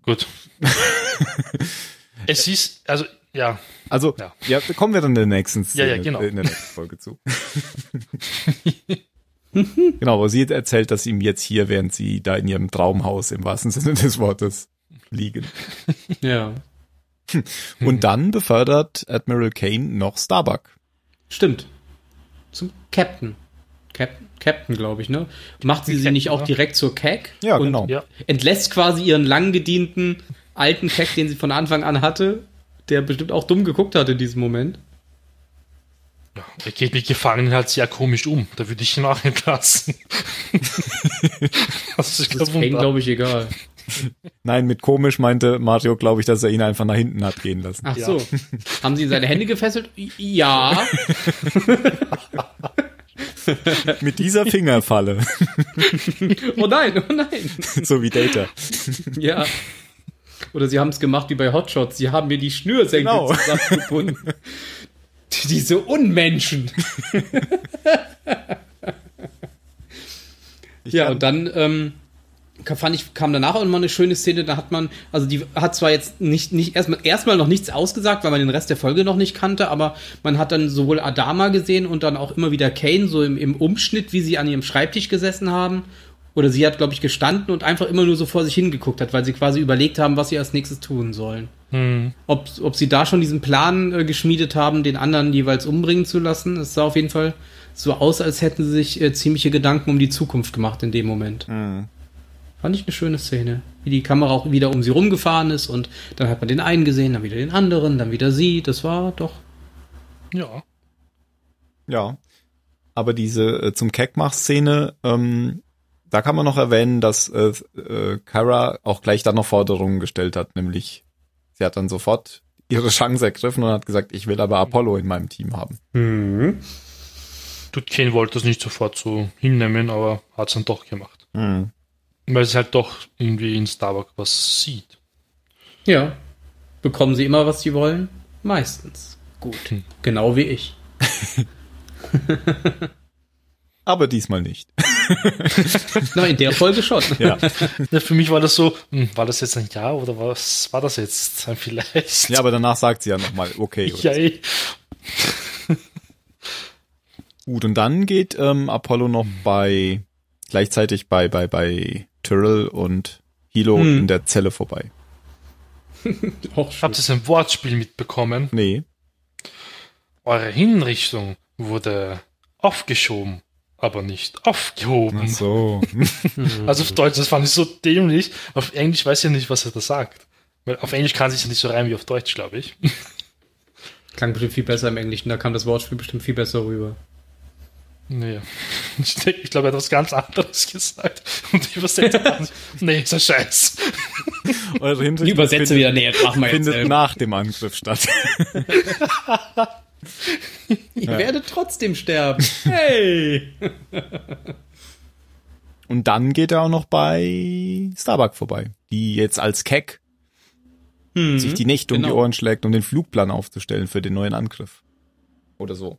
Speaker 3: Gut. es ist, also, ja.
Speaker 2: also
Speaker 3: Ja.
Speaker 2: ja, kommen wir dann in der nächsten Szene,
Speaker 3: Ja, ja, genau.
Speaker 2: in der nächsten Folge zu. genau, wo sie erzählt, dass ihm jetzt hier, während sie da in ihrem Traumhaus im wahrsten Sinne des Wortes liegen.
Speaker 1: Ja.
Speaker 2: Und dann befördert Admiral Kane noch Starbuck.
Speaker 1: Stimmt. Zum Captain. Captain, Captain glaube ich, ne? Macht sie sie
Speaker 3: Captain,
Speaker 1: nicht auch direkt zur CAG?
Speaker 2: Ja,
Speaker 1: und
Speaker 2: genau.
Speaker 3: Ja.
Speaker 1: Entlässt quasi ihren lang gedienten alten CAG, den sie von Anfang an hatte, der bestimmt auch dumm geguckt hat in diesem Moment.
Speaker 3: Ja. Er geht mit Gefangenen halt sehr komisch um. Da würde ich ihn auch entlassen. das ist
Speaker 1: Das ist glaube ich, egal.
Speaker 2: Nein, mit komisch meinte Mario, glaube ich, dass er ihn einfach nach hinten hat gehen lassen.
Speaker 1: Ach
Speaker 3: Ja.
Speaker 1: so. Haben sie in seine Hände gefesselt? Ja.
Speaker 2: Mit dieser Fingerfalle,
Speaker 1: Oh nein, oh nein.
Speaker 2: so wie Data.
Speaker 1: Ja. Oder sie haben es gemacht wie bei Hotshots. Sie haben mir die Schnürsenkel
Speaker 2: Genau.
Speaker 1: zusammengebunden. Diese Unmenschen. ja, und dann ähm, fand ich, kam danach auch mal eine schöne Szene, da hat man, also die hat zwar jetzt nicht, nicht erstmal, erstmal noch nichts ausgesagt, weil man den Rest der Folge noch nicht kannte, aber man hat dann sowohl Adama gesehen und dann auch immer wieder Kane so im, im Umschnitt, wie sie an ihrem Schreibtisch gesessen haben. Oder sie hat, glaube ich, gestanden und einfach immer nur so vor sich hingeguckt hat, weil sie quasi überlegt haben, was sie als nächstes tun sollen.
Speaker 3: Hm.
Speaker 1: Ob, ob sie da schon diesen Plan äh, geschmiedet haben, den anderen jeweils umbringen zu lassen. Es sah auf jeden Fall so aus, als hätten sie sich äh, ziemliche Gedanken um die Zukunft gemacht in dem Moment.
Speaker 2: Mhm.
Speaker 1: Fand ich eine schöne Szene. Wie die Kamera auch wieder um sie rumgefahren ist und dann hat man den einen gesehen, dann wieder den anderen, dann wieder sie. Das war doch.
Speaker 3: Ja.
Speaker 2: Ja. Aber diese äh, zum Keckmach-Szene, ähm, da kann man noch erwähnen, dass äh, äh, Kara auch gleich dann noch Forderungen gestellt hat, nämlich sie hat dann sofort ihre Chance ergriffen und hat gesagt, ich will aber Apollo in meinem Team haben.
Speaker 1: Mhm.
Speaker 3: Tut Kane wollte das nicht sofort so hinnehmen, aber hat es dann doch gemacht.
Speaker 2: Mhm.
Speaker 3: Weil sie halt doch irgendwie in Starbuck was sieht.
Speaker 1: Ja. Bekommen sie immer, was sie wollen? Meistens. Gut.
Speaker 3: Hm.
Speaker 1: Genau wie ich.
Speaker 2: Aber diesmal nicht.
Speaker 1: Na, in der Folge schon.
Speaker 2: ja.
Speaker 3: Ja, für mich war das so, hm, war das jetzt ein Ja oder was war das jetzt Vielleicht?
Speaker 2: ja, aber danach sagt sie ja nochmal, okay.
Speaker 3: ja, eh.
Speaker 2: Gut, und dann geht ähm, Apollo noch bei gleichzeitig bei bei bei Tyrell und Hilo
Speaker 1: Hm.
Speaker 2: in der Zelle vorbei.
Speaker 3: Habt ihr ein Wortspiel mitbekommen?
Speaker 2: Nee.
Speaker 3: Eure Hinrichtung wurde aufgeschoben, aber nicht aufgehoben.
Speaker 2: Ach so.
Speaker 3: Also auf Deutsch, das fand ich so dämlich. Auf Englisch weiß ich ja nicht, was er da sagt. Weil auf Englisch kann sich ja nicht so reimen wie auf Deutsch, glaube ich.
Speaker 1: Klang bestimmt viel besser im Englischen, da kam das Wortspiel bestimmt viel besser rüber.
Speaker 3: Nee. Ich, ich glaube, er hat was ganz anderes gesagt. Und die Übersetzer haben Nee, ist ein Scheiß.
Speaker 2: Eure Hinrichtung
Speaker 1: Die Übersetze
Speaker 2: findet,
Speaker 1: wieder näher, machen wir jetzt
Speaker 2: findet nach dem Angriff statt.
Speaker 1: Ihr werdet trotzdem sterben. Hey!
Speaker 2: Und dann geht er auch noch bei Starbuck vorbei, die jetzt als Keck
Speaker 1: Hm.
Speaker 2: sich die Nächte um die
Speaker 1: genau.
Speaker 2: Ohren schlägt, um den Flugplan aufzustellen für den neuen Angriff. Oder so.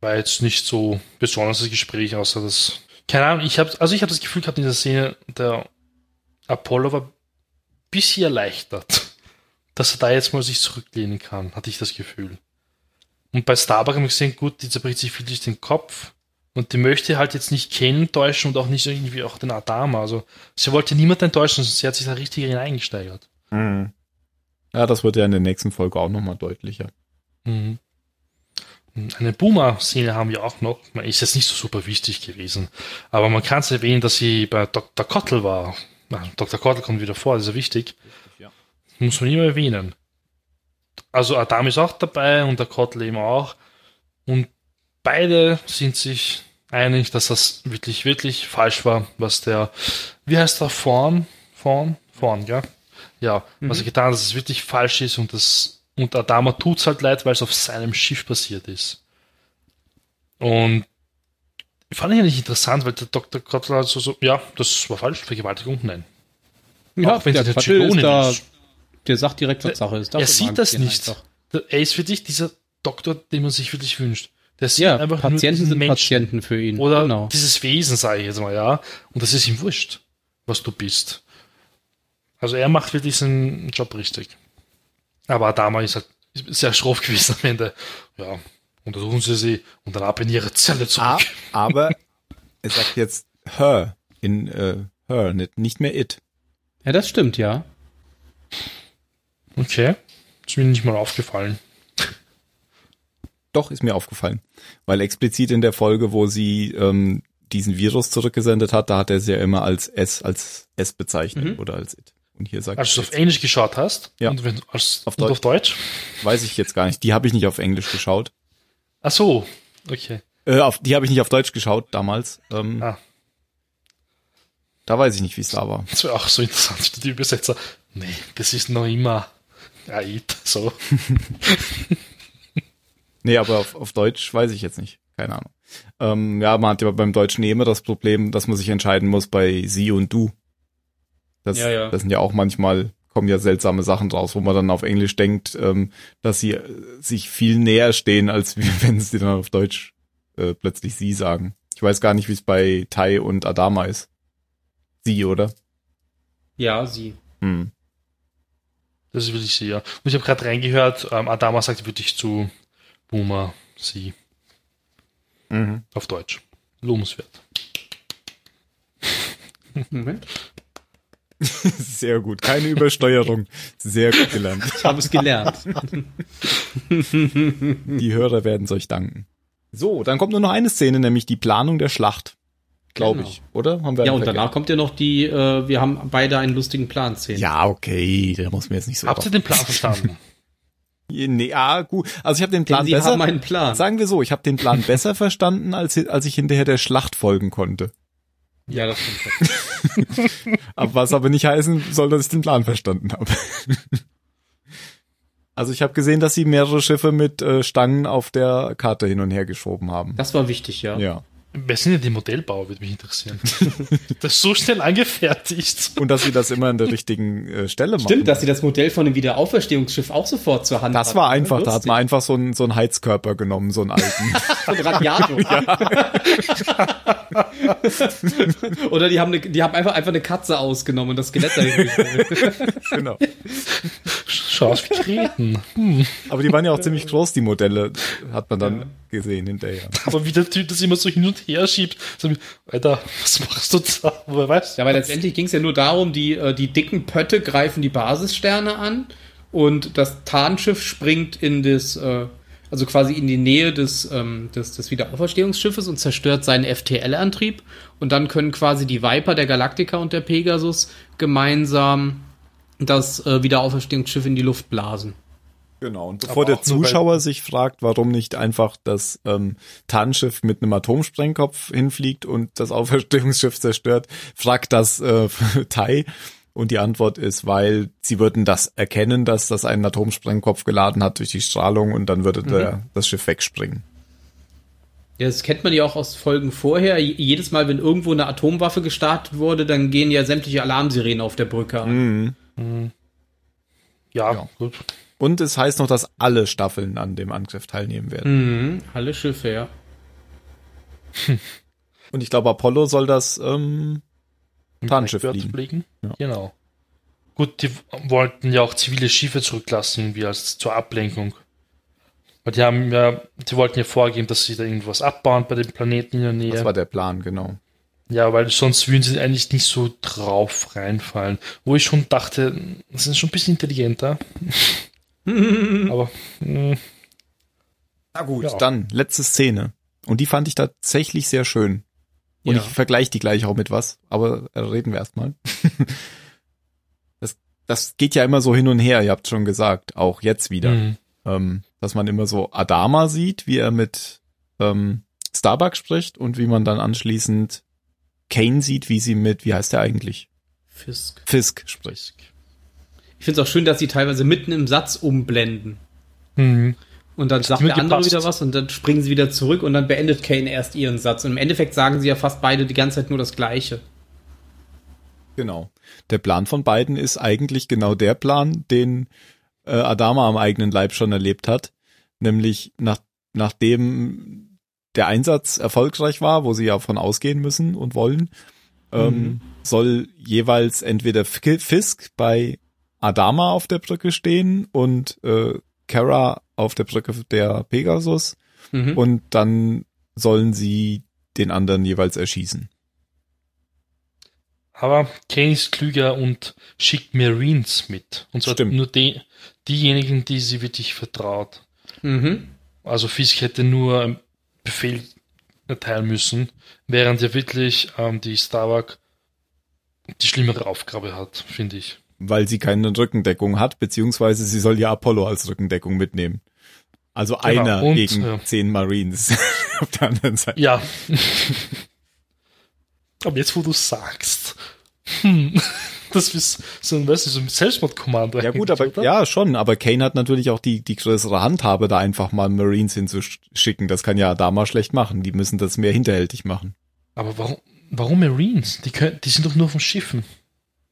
Speaker 3: War jetzt nicht so besonderes Gespräch, außer das. Keine Ahnung, ich habe also ich habe das Gefühl gehabt in dieser Szene, der Apollo war ein bisschen erleichtert, dass er da jetzt mal sich zurücklehnen kann, hatte ich das Gefühl. Und bei Starbuck haben wir gesehen, gut, die zerbricht sich wirklich den Kopf und die möchte halt jetzt nicht Ken enttäuschen und auch nicht irgendwie auch den Adama. Also sie wollte niemanden enttäuschen, sie hat sich da richtig hineingesteigert.
Speaker 2: Mhm. Ja, das wird ja in der nächsten Folge auch nochmal deutlicher.
Speaker 3: Mhm. Eine Boomer-Szene haben wir auch noch. Man Ist jetzt nicht so super wichtig gewesen. Aber man kann es erwähnen, dass sie bei Dr. Kottel war. Dr. Kottel kommt wieder vor, das ist ja wichtig. Muss man immer erwähnen. Also Adam ist auch dabei und der Kottel eben auch. Und beide sind sich einig, dass das wirklich, wirklich falsch war, was der, wie heißt der, Vorn? Vorn? Vorn, ja? Ja, was er getan hat, dass es wirklich falsch ist und das und Adama tut's halt leid, weil es auf seinem Schiff passiert ist. Und fand ich eigentlich interessant, weil der Dr. Kotler halt so, so, ja, das war falsch, Vergewaltigung, nein.
Speaker 1: Ja,
Speaker 3: Auch wenn
Speaker 1: der
Speaker 3: sie der
Speaker 1: da,
Speaker 3: ist.
Speaker 1: Der sagt direkt, was Sache ist.
Speaker 3: er sieht das nicht.
Speaker 1: einfach.
Speaker 3: Er ist für dich dieser Doktor, den man sich wirklich wünscht. Der sieht
Speaker 1: Ja,
Speaker 3: einfach nur
Speaker 1: Patienten
Speaker 3: diesen
Speaker 1: sind
Speaker 3: Menschen.
Speaker 1: Patienten für ihn.
Speaker 3: Oder
Speaker 1: genau.
Speaker 3: dieses Wesen, sage ich jetzt mal, ja. Und das ist ihm wurscht, was du bist. Also er macht wirklich seinen Job richtig. Aber Adama ist halt sehr schroff gewesen am Ende. Ja, untersuchen Sie sie und dann ab in Ihre Zelle
Speaker 2: Ah,
Speaker 3: zurück.
Speaker 2: aber er sagt jetzt her in äh, her, nicht, nicht mehr it.
Speaker 1: Ja, das stimmt, ja.
Speaker 3: Okay, ist mir nicht mal aufgefallen.
Speaker 2: Doch, ist mir aufgefallen. Weil explizit in der Folge, wo sie ähm, diesen Virus zurückgesendet hat, da hat er sie ja immer als S, als S bezeichnet
Speaker 1: Mhm.
Speaker 2: oder als it. Und hier sagt
Speaker 3: Als du
Speaker 2: er
Speaker 3: auf Englisch geschaut hast
Speaker 2: Ja.
Speaker 3: und wenn, als,
Speaker 2: Auf
Speaker 3: und
Speaker 2: Deutsch.
Speaker 3: auf Deutsch.
Speaker 2: weiß ich jetzt gar nicht. Die habe ich nicht auf Englisch geschaut.
Speaker 3: Ach so, okay.
Speaker 2: Äh, auf, die habe ich nicht auf Deutsch geschaut damals. Ähm,
Speaker 3: Ah.
Speaker 2: Da weiß ich nicht, wie es da war.
Speaker 3: Das wäre auch so interessant für die Übersetzer. Nee, das ist noch immer Aid, so.
Speaker 2: Nee, aber auf, auf Deutsch weiß ich jetzt nicht. Keine Ahnung. Ähm, ja, man hat ja beim Deutschen eh immer das Problem, dass man sich entscheiden muss bei sie und du. Das,
Speaker 1: Ja, ja.
Speaker 2: das sind ja auch manchmal, kommen ja seltsame Sachen draus, wo man dann auf Englisch denkt, ähm, dass sie äh, sich viel näher stehen, als wenn sie dann auf Deutsch äh, plötzlich sie sagen. Ich weiß gar nicht, wie es bei Tai und Adama ist. Sie, oder?
Speaker 1: Ja, sie.
Speaker 2: Hm.
Speaker 3: Das ist wirklich sie, ja. Und ich habe gerade reingehört, ähm, Adama sagt wirklich zu Boomer sie
Speaker 2: Mhm.
Speaker 3: auf Deutsch. Lobenswert.
Speaker 1: Moment.
Speaker 2: Sehr gut. Keine Übersteuerung. Sehr gut gelernt.
Speaker 1: Ich habe es gelernt.
Speaker 2: Die Hörer werden es euch danken. So, dann kommt nur noch eine Szene, nämlich die Planung der Schlacht. Glaube
Speaker 1: Genau.
Speaker 2: ich, oder? Haben wir
Speaker 1: ja, und danach kommt ja noch die, äh, wir haben beide einen lustigen Plan Szene.
Speaker 2: Ja, okay, da muss mir jetzt nicht so.
Speaker 3: Habt ihr den Plan verstanden?
Speaker 2: Nee, ah, gut. Also ich habe den Plan
Speaker 1: Denn sie
Speaker 2: besser.
Speaker 1: haben einen Plan.
Speaker 2: Sagen wir so, ich habe den Plan besser verstanden, als, als ich hinterher der Schlacht folgen konnte.
Speaker 1: Ja, das stimmt.
Speaker 2: Aber was aber nicht heißen soll, dass ich den Plan verstanden habe. Also ich habe gesehen, dass sie mehrere Schiffe mit äh, Stangen auf der Karte hin und her geschoben haben.
Speaker 1: Das war wichtig, ja.
Speaker 2: Ja.
Speaker 3: Wer sind denn die Modellbauer, würde mich interessieren. das ist so schnell angefertigt.
Speaker 2: Und dass sie das immer an der richtigen äh, Stelle machen.
Speaker 1: Stimmt, dass sie das Modell von dem Wiederauferstehungsschiff auch sofort zur Hand
Speaker 2: Das
Speaker 1: hatten.
Speaker 2: war einfach, da hat
Speaker 1: Lustig.
Speaker 2: man einfach so einen, so einen Heizkörper genommen, so einen alten.
Speaker 1: So ein Radiator. Oder die haben, eine, die haben einfach, einfach eine Katze ausgenommen und das Skelett dahin
Speaker 2: genau.
Speaker 3: Wie Kreten. Hm.
Speaker 2: Aber die waren ja auch ziemlich groß, die Modelle, hat man dann gesehen hinterher.
Speaker 3: Aber wie der Typ das immer so hin und her schiebt. So, wie, Alter, was machst du da? Woher weißt du?
Speaker 1: Ja, aber letztendlich ging es ja nur darum, die, äh, die dicken Pötte greifen die Basissterne an und das Tarnschiff springt in das, äh, also quasi in die Nähe des, ähm, des, des Wiederauferstehungsschiffes und zerstört seinen FTL-Antrieb. Und dann können quasi die Viper, der Galactica und der Pegasus gemeinsam das äh, Wiederauferstehungsschiff in die Luft blasen.
Speaker 2: Genau. Und bevor der Zuschauer sich fragt, warum nicht einfach das ähm, Tarnschiff mit einem Atomsprengkopf hinfliegt und das Auferstehungsschiff zerstört, fragt das äh, Tai. Und die Antwort ist, weil sie würden das erkennen, dass das einen Atomsprengkopf geladen hat durch die Strahlung und dann würde der, das Schiff wegspringen.
Speaker 1: Ja, das kennt man ja auch aus Folgen vorher. J- Jedes Mal, wenn irgendwo eine Atomwaffe gestartet wurde, dann gehen ja sämtliche Alarmsirenen auf der Brücke an.
Speaker 2: Mhm.
Speaker 3: Ja,
Speaker 2: Ja.
Speaker 3: gut.
Speaker 2: Und es heißt noch, dass alle Staffeln an dem Angriff teilnehmen werden.
Speaker 1: Mhm, alle Schiffe, ja.
Speaker 2: Und ich glaube, Apollo soll das ähm, Tarnschiff fliegen.
Speaker 3: fliegen.
Speaker 2: Ja.
Speaker 3: Genau. Gut, die wollten ja auch zivile Schiffe zurücklassen, irgendwie als zur Ablenkung. Weil die haben ja, die wollten ja vorgeben, dass sie da irgendwas abbauen bei dem Planeten in der Nähe.
Speaker 2: Das war der Plan, genau.
Speaker 3: Ja, weil sonst würden sie eigentlich nicht so drauf reinfallen. Wo ich schon dachte, das ist schon ein bisschen intelligenter. Aber mh,
Speaker 2: Na gut,
Speaker 3: Ja.
Speaker 2: dann letzte Szene. Und die fand ich tatsächlich sehr schön. Und
Speaker 1: Ja.
Speaker 2: ich vergleiche die gleich auch mit was, aber äh, reden wir erstmal. das, das geht ja immer so hin und her, ihr habt schon gesagt, auch jetzt wieder.
Speaker 3: mh.
Speaker 2: Ähm, dass man immer so Adama sieht, wie er mit ähm, Starbuck spricht und wie man dann anschließend Kane sieht, wie sie mit, wie heißt der eigentlich?
Speaker 1: Fisk.
Speaker 2: Fisk spricht.
Speaker 1: Ich finde es auch schön, dass sie teilweise mitten im Satz umblenden.
Speaker 3: Mhm.
Speaker 1: Und dann sagt der andere
Speaker 3: gepasst.
Speaker 1: wieder was und dann springen sie wieder zurück und dann beendet Kane erst ihren Satz. Und im Endeffekt sagen sie ja fast beide die ganze Zeit nur das Gleiche.
Speaker 2: Genau. Der Plan von beiden ist eigentlich genau der Plan, den äh, Adama am eigenen Leib schon erlebt hat. Nämlich nach, nachdem der Einsatz erfolgreich war, wo sie ja von ausgehen müssen und wollen, ähm, soll jeweils entweder Fisk bei Adama auf der Brücke stehen und äh, Kara auf der Brücke der Pegasus
Speaker 1: Mhm.
Speaker 2: und dann sollen sie den anderen jeweils erschießen.
Speaker 3: Aber Kane ist klüger und schickt Marines mit. Und zwar
Speaker 2: Stimmt.
Speaker 3: nur die, diejenigen, die sie wirklich vertraut.
Speaker 1: Mhm.
Speaker 3: Also Fisk hätte nur Befehl erteilen müssen, während ja wirklich ähm, die Starbuck die schlimmere Aufgabe hat, finde ich.
Speaker 2: weil sie keine Rückendeckung hat, beziehungsweise sie soll ja Apollo als Rückendeckung mitnehmen. Also
Speaker 3: Genau,
Speaker 2: einer
Speaker 3: und,
Speaker 2: gegen
Speaker 3: ja.
Speaker 2: zehn Marines auf der anderen Seite.
Speaker 3: Ja. Aber jetzt, wo du sagst, hm, das ist so ein, weißt du, so ein Selbstmordkommando.
Speaker 2: Ja gut, aber
Speaker 3: oder?
Speaker 2: ja schon, aber Kane hat natürlich auch die die größere Handhabe, da einfach mal Marines hinzuschicken. Das kann ja Adama schlecht machen. Die müssen das mehr hinterhältig machen.
Speaker 3: Aber warum, warum Marines? Die, können, die sind doch nur von Schiffen.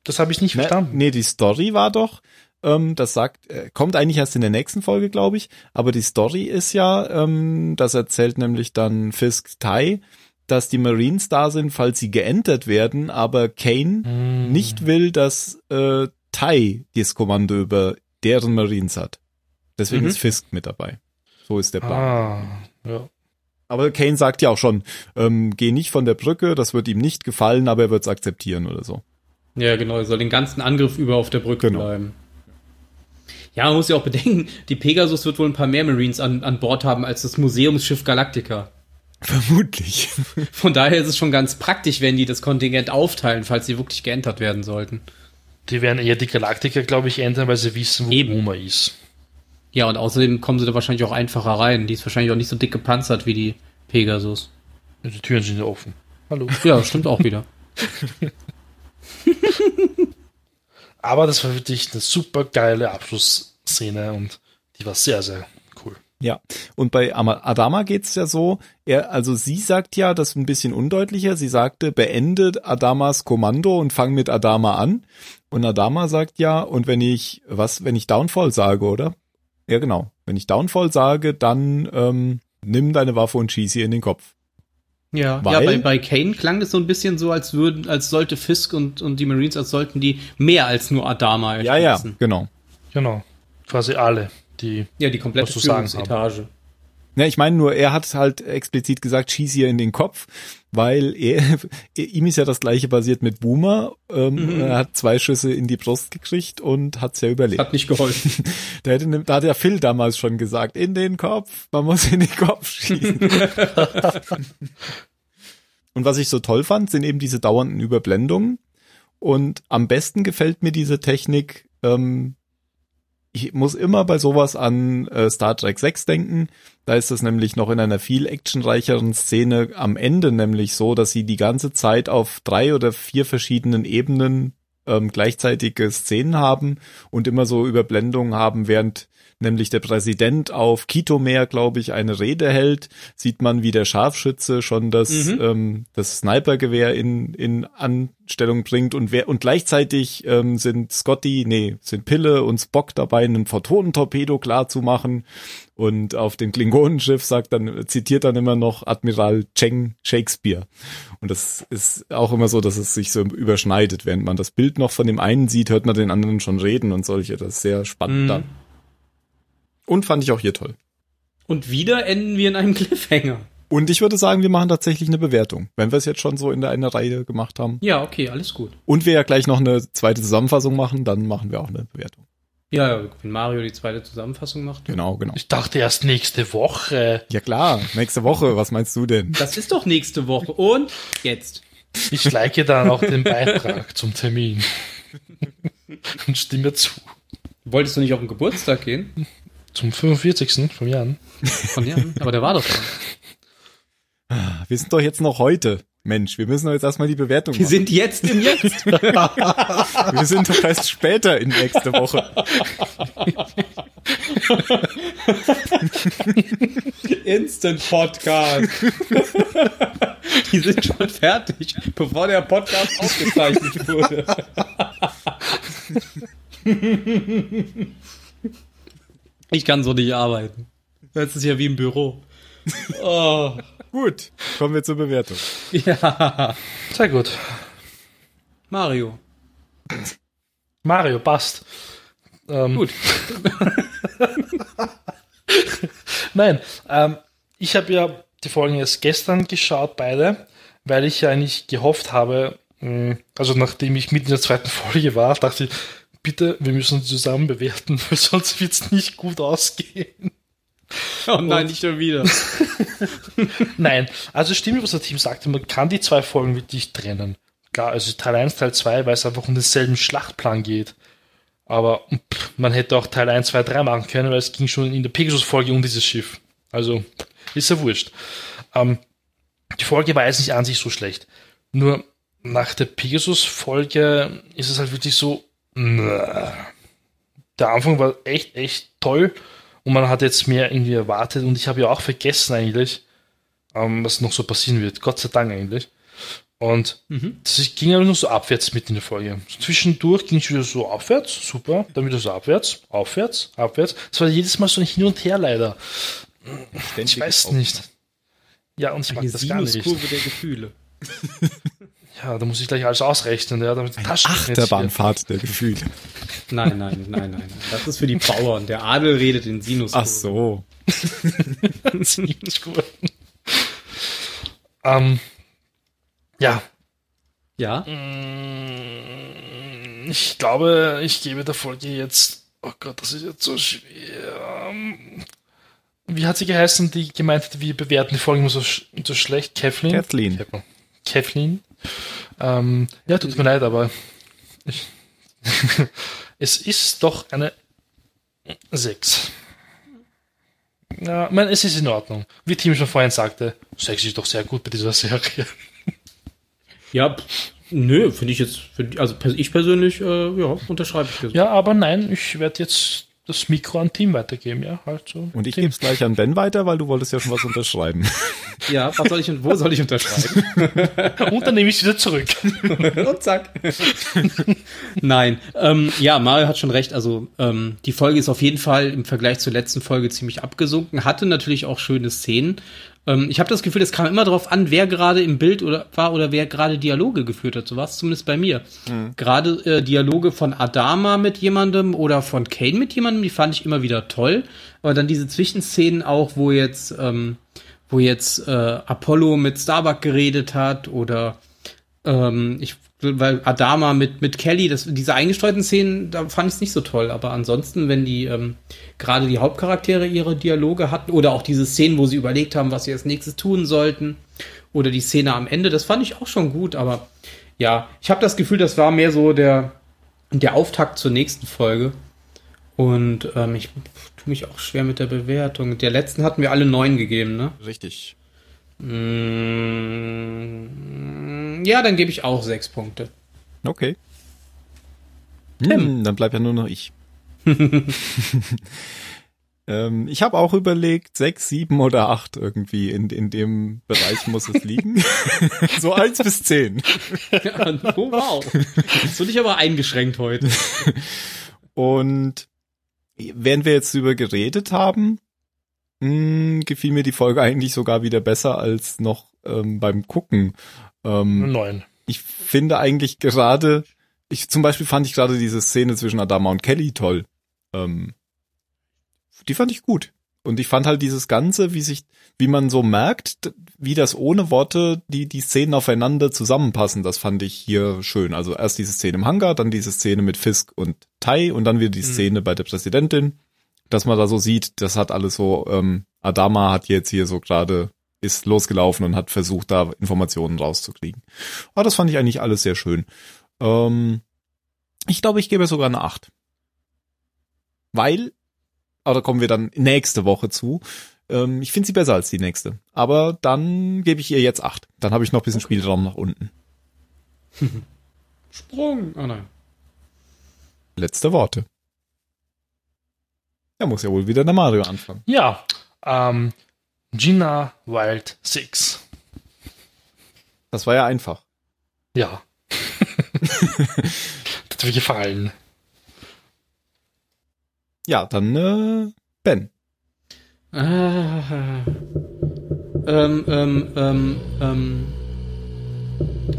Speaker 3: Das habe ich nicht
Speaker 2: Ne,
Speaker 3: verstanden.
Speaker 2: nee, die Story war doch, ähm, das sagt, äh, kommt eigentlich erst in der nächsten Folge, glaube ich. Aber die Story ist ja, ähm, das erzählt nämlich dann Fisk Tai, dass die Marines da sind, falls sie geentert werden, aber Kane
Speaker 3: Hm.
Speaker 2: nicht will, dass äh, Tai das Kommando über deren Marines hat. Deswegen
Speaker 1: Mhm.
Speaker 2: ist Fisk mit dabei. So ist der Plan.
Speaker 3: Ah, ja.
Speaker 2: Aber Kane sagt ja auch schon, ähm, geh nicht von der Brücke, das wird ihm nicht gefallen, aber er wird es akzeptieren oder so.
Speaker 1: Ja, genau, er soll den ganzen Angriff über auf der Brücke
Speaker 2: Genau.
Speaker 1: bleiben. Ja, man muss ja auch bedenken, die Pegasus wird wohl ein paar mehr Marines an, an Bord haben als das Museumsschiff Galactica.
Speaker 2: Vermutlich.
Speaker 1: Von daher ist es schon ganz praktisch, wenn die das Kontingent aufteilen, falls sie wirklich geentert werden sollten.
Speaker 3: Die werden eher die Galaktiker, glaube ich, ändern, weil sie wissen, wo
Speaker 1: Eben.
Speaker 3: Oma ist.
Speaker 1: Ja, und außerdem kommen sie da wahrscheinlich auch einfacher rein. Die ist wahrscheinlich auch nicht so dick gepanzert wie die Pegasus.
Speaker 3: Die Türen sind ja offen. Hallo.
Speaker 1: Ja, stimmt auch wieder.
Speaker 3: Aber das war wirklich eine super geile Abschlussszene und die war sehr, sehr.
Speaker 2: Ja, und bei Ama- Adama geht's ja so, er, also sie sagt ja, das ist ein bisschen undeutlicher, sie sagte, beende Adamas Kommando und fang mit Adama an. Und Adama sagt ja, und wenn ich, was, wenn ich Downfall sage, oder? Ja, genau. Wenn ich Downfall sage, dann ähm, nimm deine Waffe und schieß ihr in den Kopf.
Speaker 1: Ja,
Speaker 2: Weil-
Speaker 1: ja bei, bei Kane klang das so ein bisschen so, als würden, als sollte Fisk und, und die Marines, als sollten die mehr als nur Adama
Speaker 2: Ja, ja,
Speaker 1: erschießen.
Speaker 2: genau.
Speaker 3: Genau. Quasi alle, die.
Speaker 1: Ja, die komplette Führungsetage.
Speaker 2: Ja, ich meine nur, er hat halt explizit gesagt, schieß ihr in den Kopf, weil er, ihm ist ja das gleiche passiert mit Boomer. Ähm, Er hat zwei Schüsse in die Brust gekriegt und hat's ja überlebt.
Speaker 1: Hat nicht geholfen.
Speaker 2: Da, hätte, da hat ja Phil damals schon gesagt, in den Kopf, man muss in den Kopf schießen. und was ich so toll fand, sind eben diese dauernden Überblendungen. Und am besten gefällt mir diese Technik, ähm, ich muss immer bei sowas an äh, Star Trek 6 denken. Da ist es nämlich noch in einer viel actionreicheren Szene am Ende nämlich so, dass sie die ganze Zeit auf drei oder vier verschiedenen Ebenen ähm, gleichzeitige Szenen haben und immer so Überblendungen haben, während nämlich der Präsident auf Kitomer, glaube ich, eine Rede hält, sieht man, wie der Scharfschütze schon das,
Speaker 1: Mhm.
Speaker 2: ähm, das Snipergewehr in, in Anstellung bringt und wer, und gleichzeitig ähm, sind Scotty, nee, sind Pille und Spock dabei, einen Photonentorpedo klar zu machen und auf dem Klingonenschiff sagt dann, zitiert dann immer noch Admiral Cheng Shakespeare. Und das ist auch immer so, dass es sich so überschneidet. Während man das Bild noch von dem einen sieht, hört man den anderen schon reden und solche. Das ist sehr spannend
Speaker 1: Mhm.
Speaker 2: dann. Und fand ich auch hier toll.
Speaker 1: Und wieder enden wir in einem Cliffhanger.
Speaker 2: Und ich würde sagen, wir machen tatsächlich eine Bewertung, wenn wir es jetzt schon so in der einer Reihe gemacht haben.
Speaker 1: Ja, okay, alles gut.
Speaker 2: Und wir ja gleich noch eine zweite Zusammenfassung machen, dann machen wir auch eine Bewertung.
Speaker 1: Ja, ja, wenn Mario die zweite Zusammenfassung macht.
Speaker 2: Genau, genau.
Speaker 3: Ich dachte erst nächste Woche.
Speaker 2: Ja klar, nächste Woche, was meinst du denn?
Speaker 1: Das ist doch nächste Woche. Und jetzt.
Speaker 3: Ich like dann auch den Beitrag zum Termin. Und stimme zu.
Speaker 1: Wolltest du nicht auf den Geburtstag gehen?
Speaker 3: Zum 45. vom Jan.
Speaker 1: Von Jan? Aber der war doch schon.
Speaker 2: Wir sind doch jetzt noch heute. Mensch, wir müssen doch jetzt erstmal die Bewertung
Speaker 1: Wir
Speaker 2: machen.
Speaker 1: sind jetzt im Jetzt.
Speaker 2: Wir sind doch erst später in nächste Woche.
Speaker 1: Instant Podcast. Die sind schon fertig, bevor der Podcast aufgezeichnet wurde. Ich kann so nicht arbeiten. Das ist ja wie im Büro. Oh.
Speaker 2: Gut, kommen wir zur Bewertung.
Speaker 1: Ja.
Speaker 3: Sehr gut.
Speaker 1: Mario.
Speaker 3: Mario, passt. Ähm,
Speaker 1: Gut.
Speaker 3: Nein, ähm, ich habe ja die Folgen erst gestern geschaut, beide, weil ich ja eigentlich gehofft habe, mh, also nachdem ich mitten in der zweiten Folge war, dachte ich, bitte, wir müssen zusammen bewerten, weil sonst wird's nicht gut ausgehen.
Speaker 1: Oh nein, nicht schon wieder.
Speaker 3: Nein, also stimmt, was der Team sagte, man kann die zwei Folgen wirklich trennen. Klar, also Teil 1, Teil 2, weil es einfach um denselben Schlachtplan geht. Aber pff, man hätte auch Teil 1, 2, 3 machen können, weil es ging schon in der Pegasus-Folge um dieses Schiff. Also, ist ja wurscht. Ähm, die Folge war jetzt nicht an sich so schlecht. Nur nach der Pegasus-Folge ist es halt wirklich so. Der Anfang war echt, echt toll und man hat jetzt mehr irgendwie erwartet und ich habe ja auch vergessen eigentlich, ähm, was noch so passieren wird. Gott sei Dank eigentlich. Und es ging aber nur so abwärts mit in der Folge. Zwischendurch ging es wieder so aufwärts, super, dann wieder so abwärts, aufwärts, abwärts. Es war jedes Mal so ein Hin und Her leider. Ich weiß nicht. Ja, und ich mag das gar nicht.
Speaker 1: Sinuskurve der Gefühle.
Speaker 3: Ja, da muss ich gleich alles ausrechnen, ja, damit Taschen
Speaker 2: Achterbahnfahrt der Gefühle.
Speaker 1: Nein, nein, nein, nein. Das ist für die Bauern. Der Adel redet in Sinuskurven.
Speaker 2: Ach so.
Speaker 3: Sinuskurven. ähm, ja,
Speaker 1: Ja?
Speaker 3: Mm, Ich glaube, ich gebe der Folge jetzt. Oh Gott, das ist jetzt so schwer. Wie hat sie geheißen, die gemeint hat, wir bewerten die Folge immer so, sch so schlecht? Kathleen?
Speaker 2: Kathleen.
Speaker 3: Kathleen. Ähm, ja, tut mir leid, aber ich, es ist doch eine 6. Ja, ich meine, es ist in Ordnung. Wie Tim schon vorhin sagte, Sex ist doch sehr gut bei dieser Serie.
Speaker 1: Ja, nö, finde ich jetzt, find, also ich persönlich, äh, ja, unterschreibe ich das.
Speaker 3: Ja, aber nein, ich werde jetzt das Mikro an Tim weitergeben, ja, halt so.
Speaker 2: Und ich gebe es gleich an Ben weiter, weil du wolltest ja schon was unterschreiben.
Speaker 1: Ja, was soll ich, wo soll ich unterschreiben?
Speaker 3: Und dann nehme ich es wieder zurück.
Speaker 1: Und zack. Nein, ähm, ja, Mario hat schon recht. Also ähm, die Folge ist auf jeden Fall im Vergleich zur letzten Folge ziemlich abgesunken. Hatte natürlich auch schöne Szenen. Ähm, ich habe das Gefühl, es kam immer darauf an, wer gerade im Bild oder war oder wer gerade Dialoge geführt hat. So war es zumindest bei mir. Gerade äh, Dialoge von Adama mit jemandem oder von Kane mit jemandem, die fand ich immer wieder toll. Aber dann diese Zwischenszenen auch, wo jetzt ähm, wo jetzt äh, Apollo mit Starbuck geredet hat oder ähm, ich weil Adama mit mit Kelly, das, diese eingestreuten Szenen, da fand ich es nicht so toll. Aber ansonsten, wenn die ähm, gerade die Hauptcharaktere ihre Dialoge hatten oder auch diese Szenen, wo sie überlegt haben, was sie als nächstes tun sollten oder die Szene am Ende, das fand ich auch schon gut. Aber ja, ich habe das Gefühl, das war mehr so der der Auftakt zur nächsten Folge. Und ähm, ich tue mich auch schwer mit der Bewertung. Der letzten hatten wir alle neun gegeben, ne?
Speaker 2: Richtig.
Speaker 1: Mm, ja, dann gebe ich auch sechs Punkte.
Speaker 2: Okay. Hm, dann bleibt ja nur noch ich. ähm, ich habe auch überlegt, sechs, sieben oder acht irgendwie. In, in dem Bereich muss es liegen. so eins bis zehn.
Speaker 1: Ja, oh, wow. Jetzt bin ich aber eingeschränkt heute.
Speaker 2: Und während wir jetzt drüber geredet haben, mh, gefiel mir die Folge eigentlich sogar wieder besser als noch ähm, beim Gucken. Ähm,
Speaker 3: Neun.
Speaker 2: ich finde eigentlich gerade, ich zum Beispiel fand ich gerade diese Szene zwischen Adama und Kelly toll. Ähm, die fand ich gut. Und ich fand halt dieses Ganze, wie sich, wie man so merkt, wie das ohne Worte die, die Szenen aufeinander zusammenpassen, das fand ich hier schön. Also erst diese Szene im Hangar, dann diese Szene mit Fisk und Tai und dann wieder die Szene bei der Präsidentin, dass man da so sieht, das hat alles so, ähm, Adama hat jetzt hier so gerade, ist losgelaufen und hat versucht, da Informationen rauszukriegen. Aber das fand ich eigentlich alles sehr schön. Ähm, ich glaube, ich gebe sogar eine 8. Weil, aber da kommen wir dann nächste Woche zu. Ähm, ich finde sie besser als die nächste. Aber dann gebe ich ihr jetzt 8. Dann habe ich noch ein bisschen Spielraum nach unten.
Speaker 1: Sprung. Oh nein.
Speaker 2: Letzte Worte. Ja, muss ja wohl wieder der Mario anfangen.
Speaker 3: Ja, ähm, Gina Wild 6.
Speaker 2: Das war ja einfach.
Speaker 3: Ja. das hat mir gefallen.
Speaker 2: Ja, dann äh, Ben.
Speaker 1: Ah. Ähm, ähm, ähm, ähm.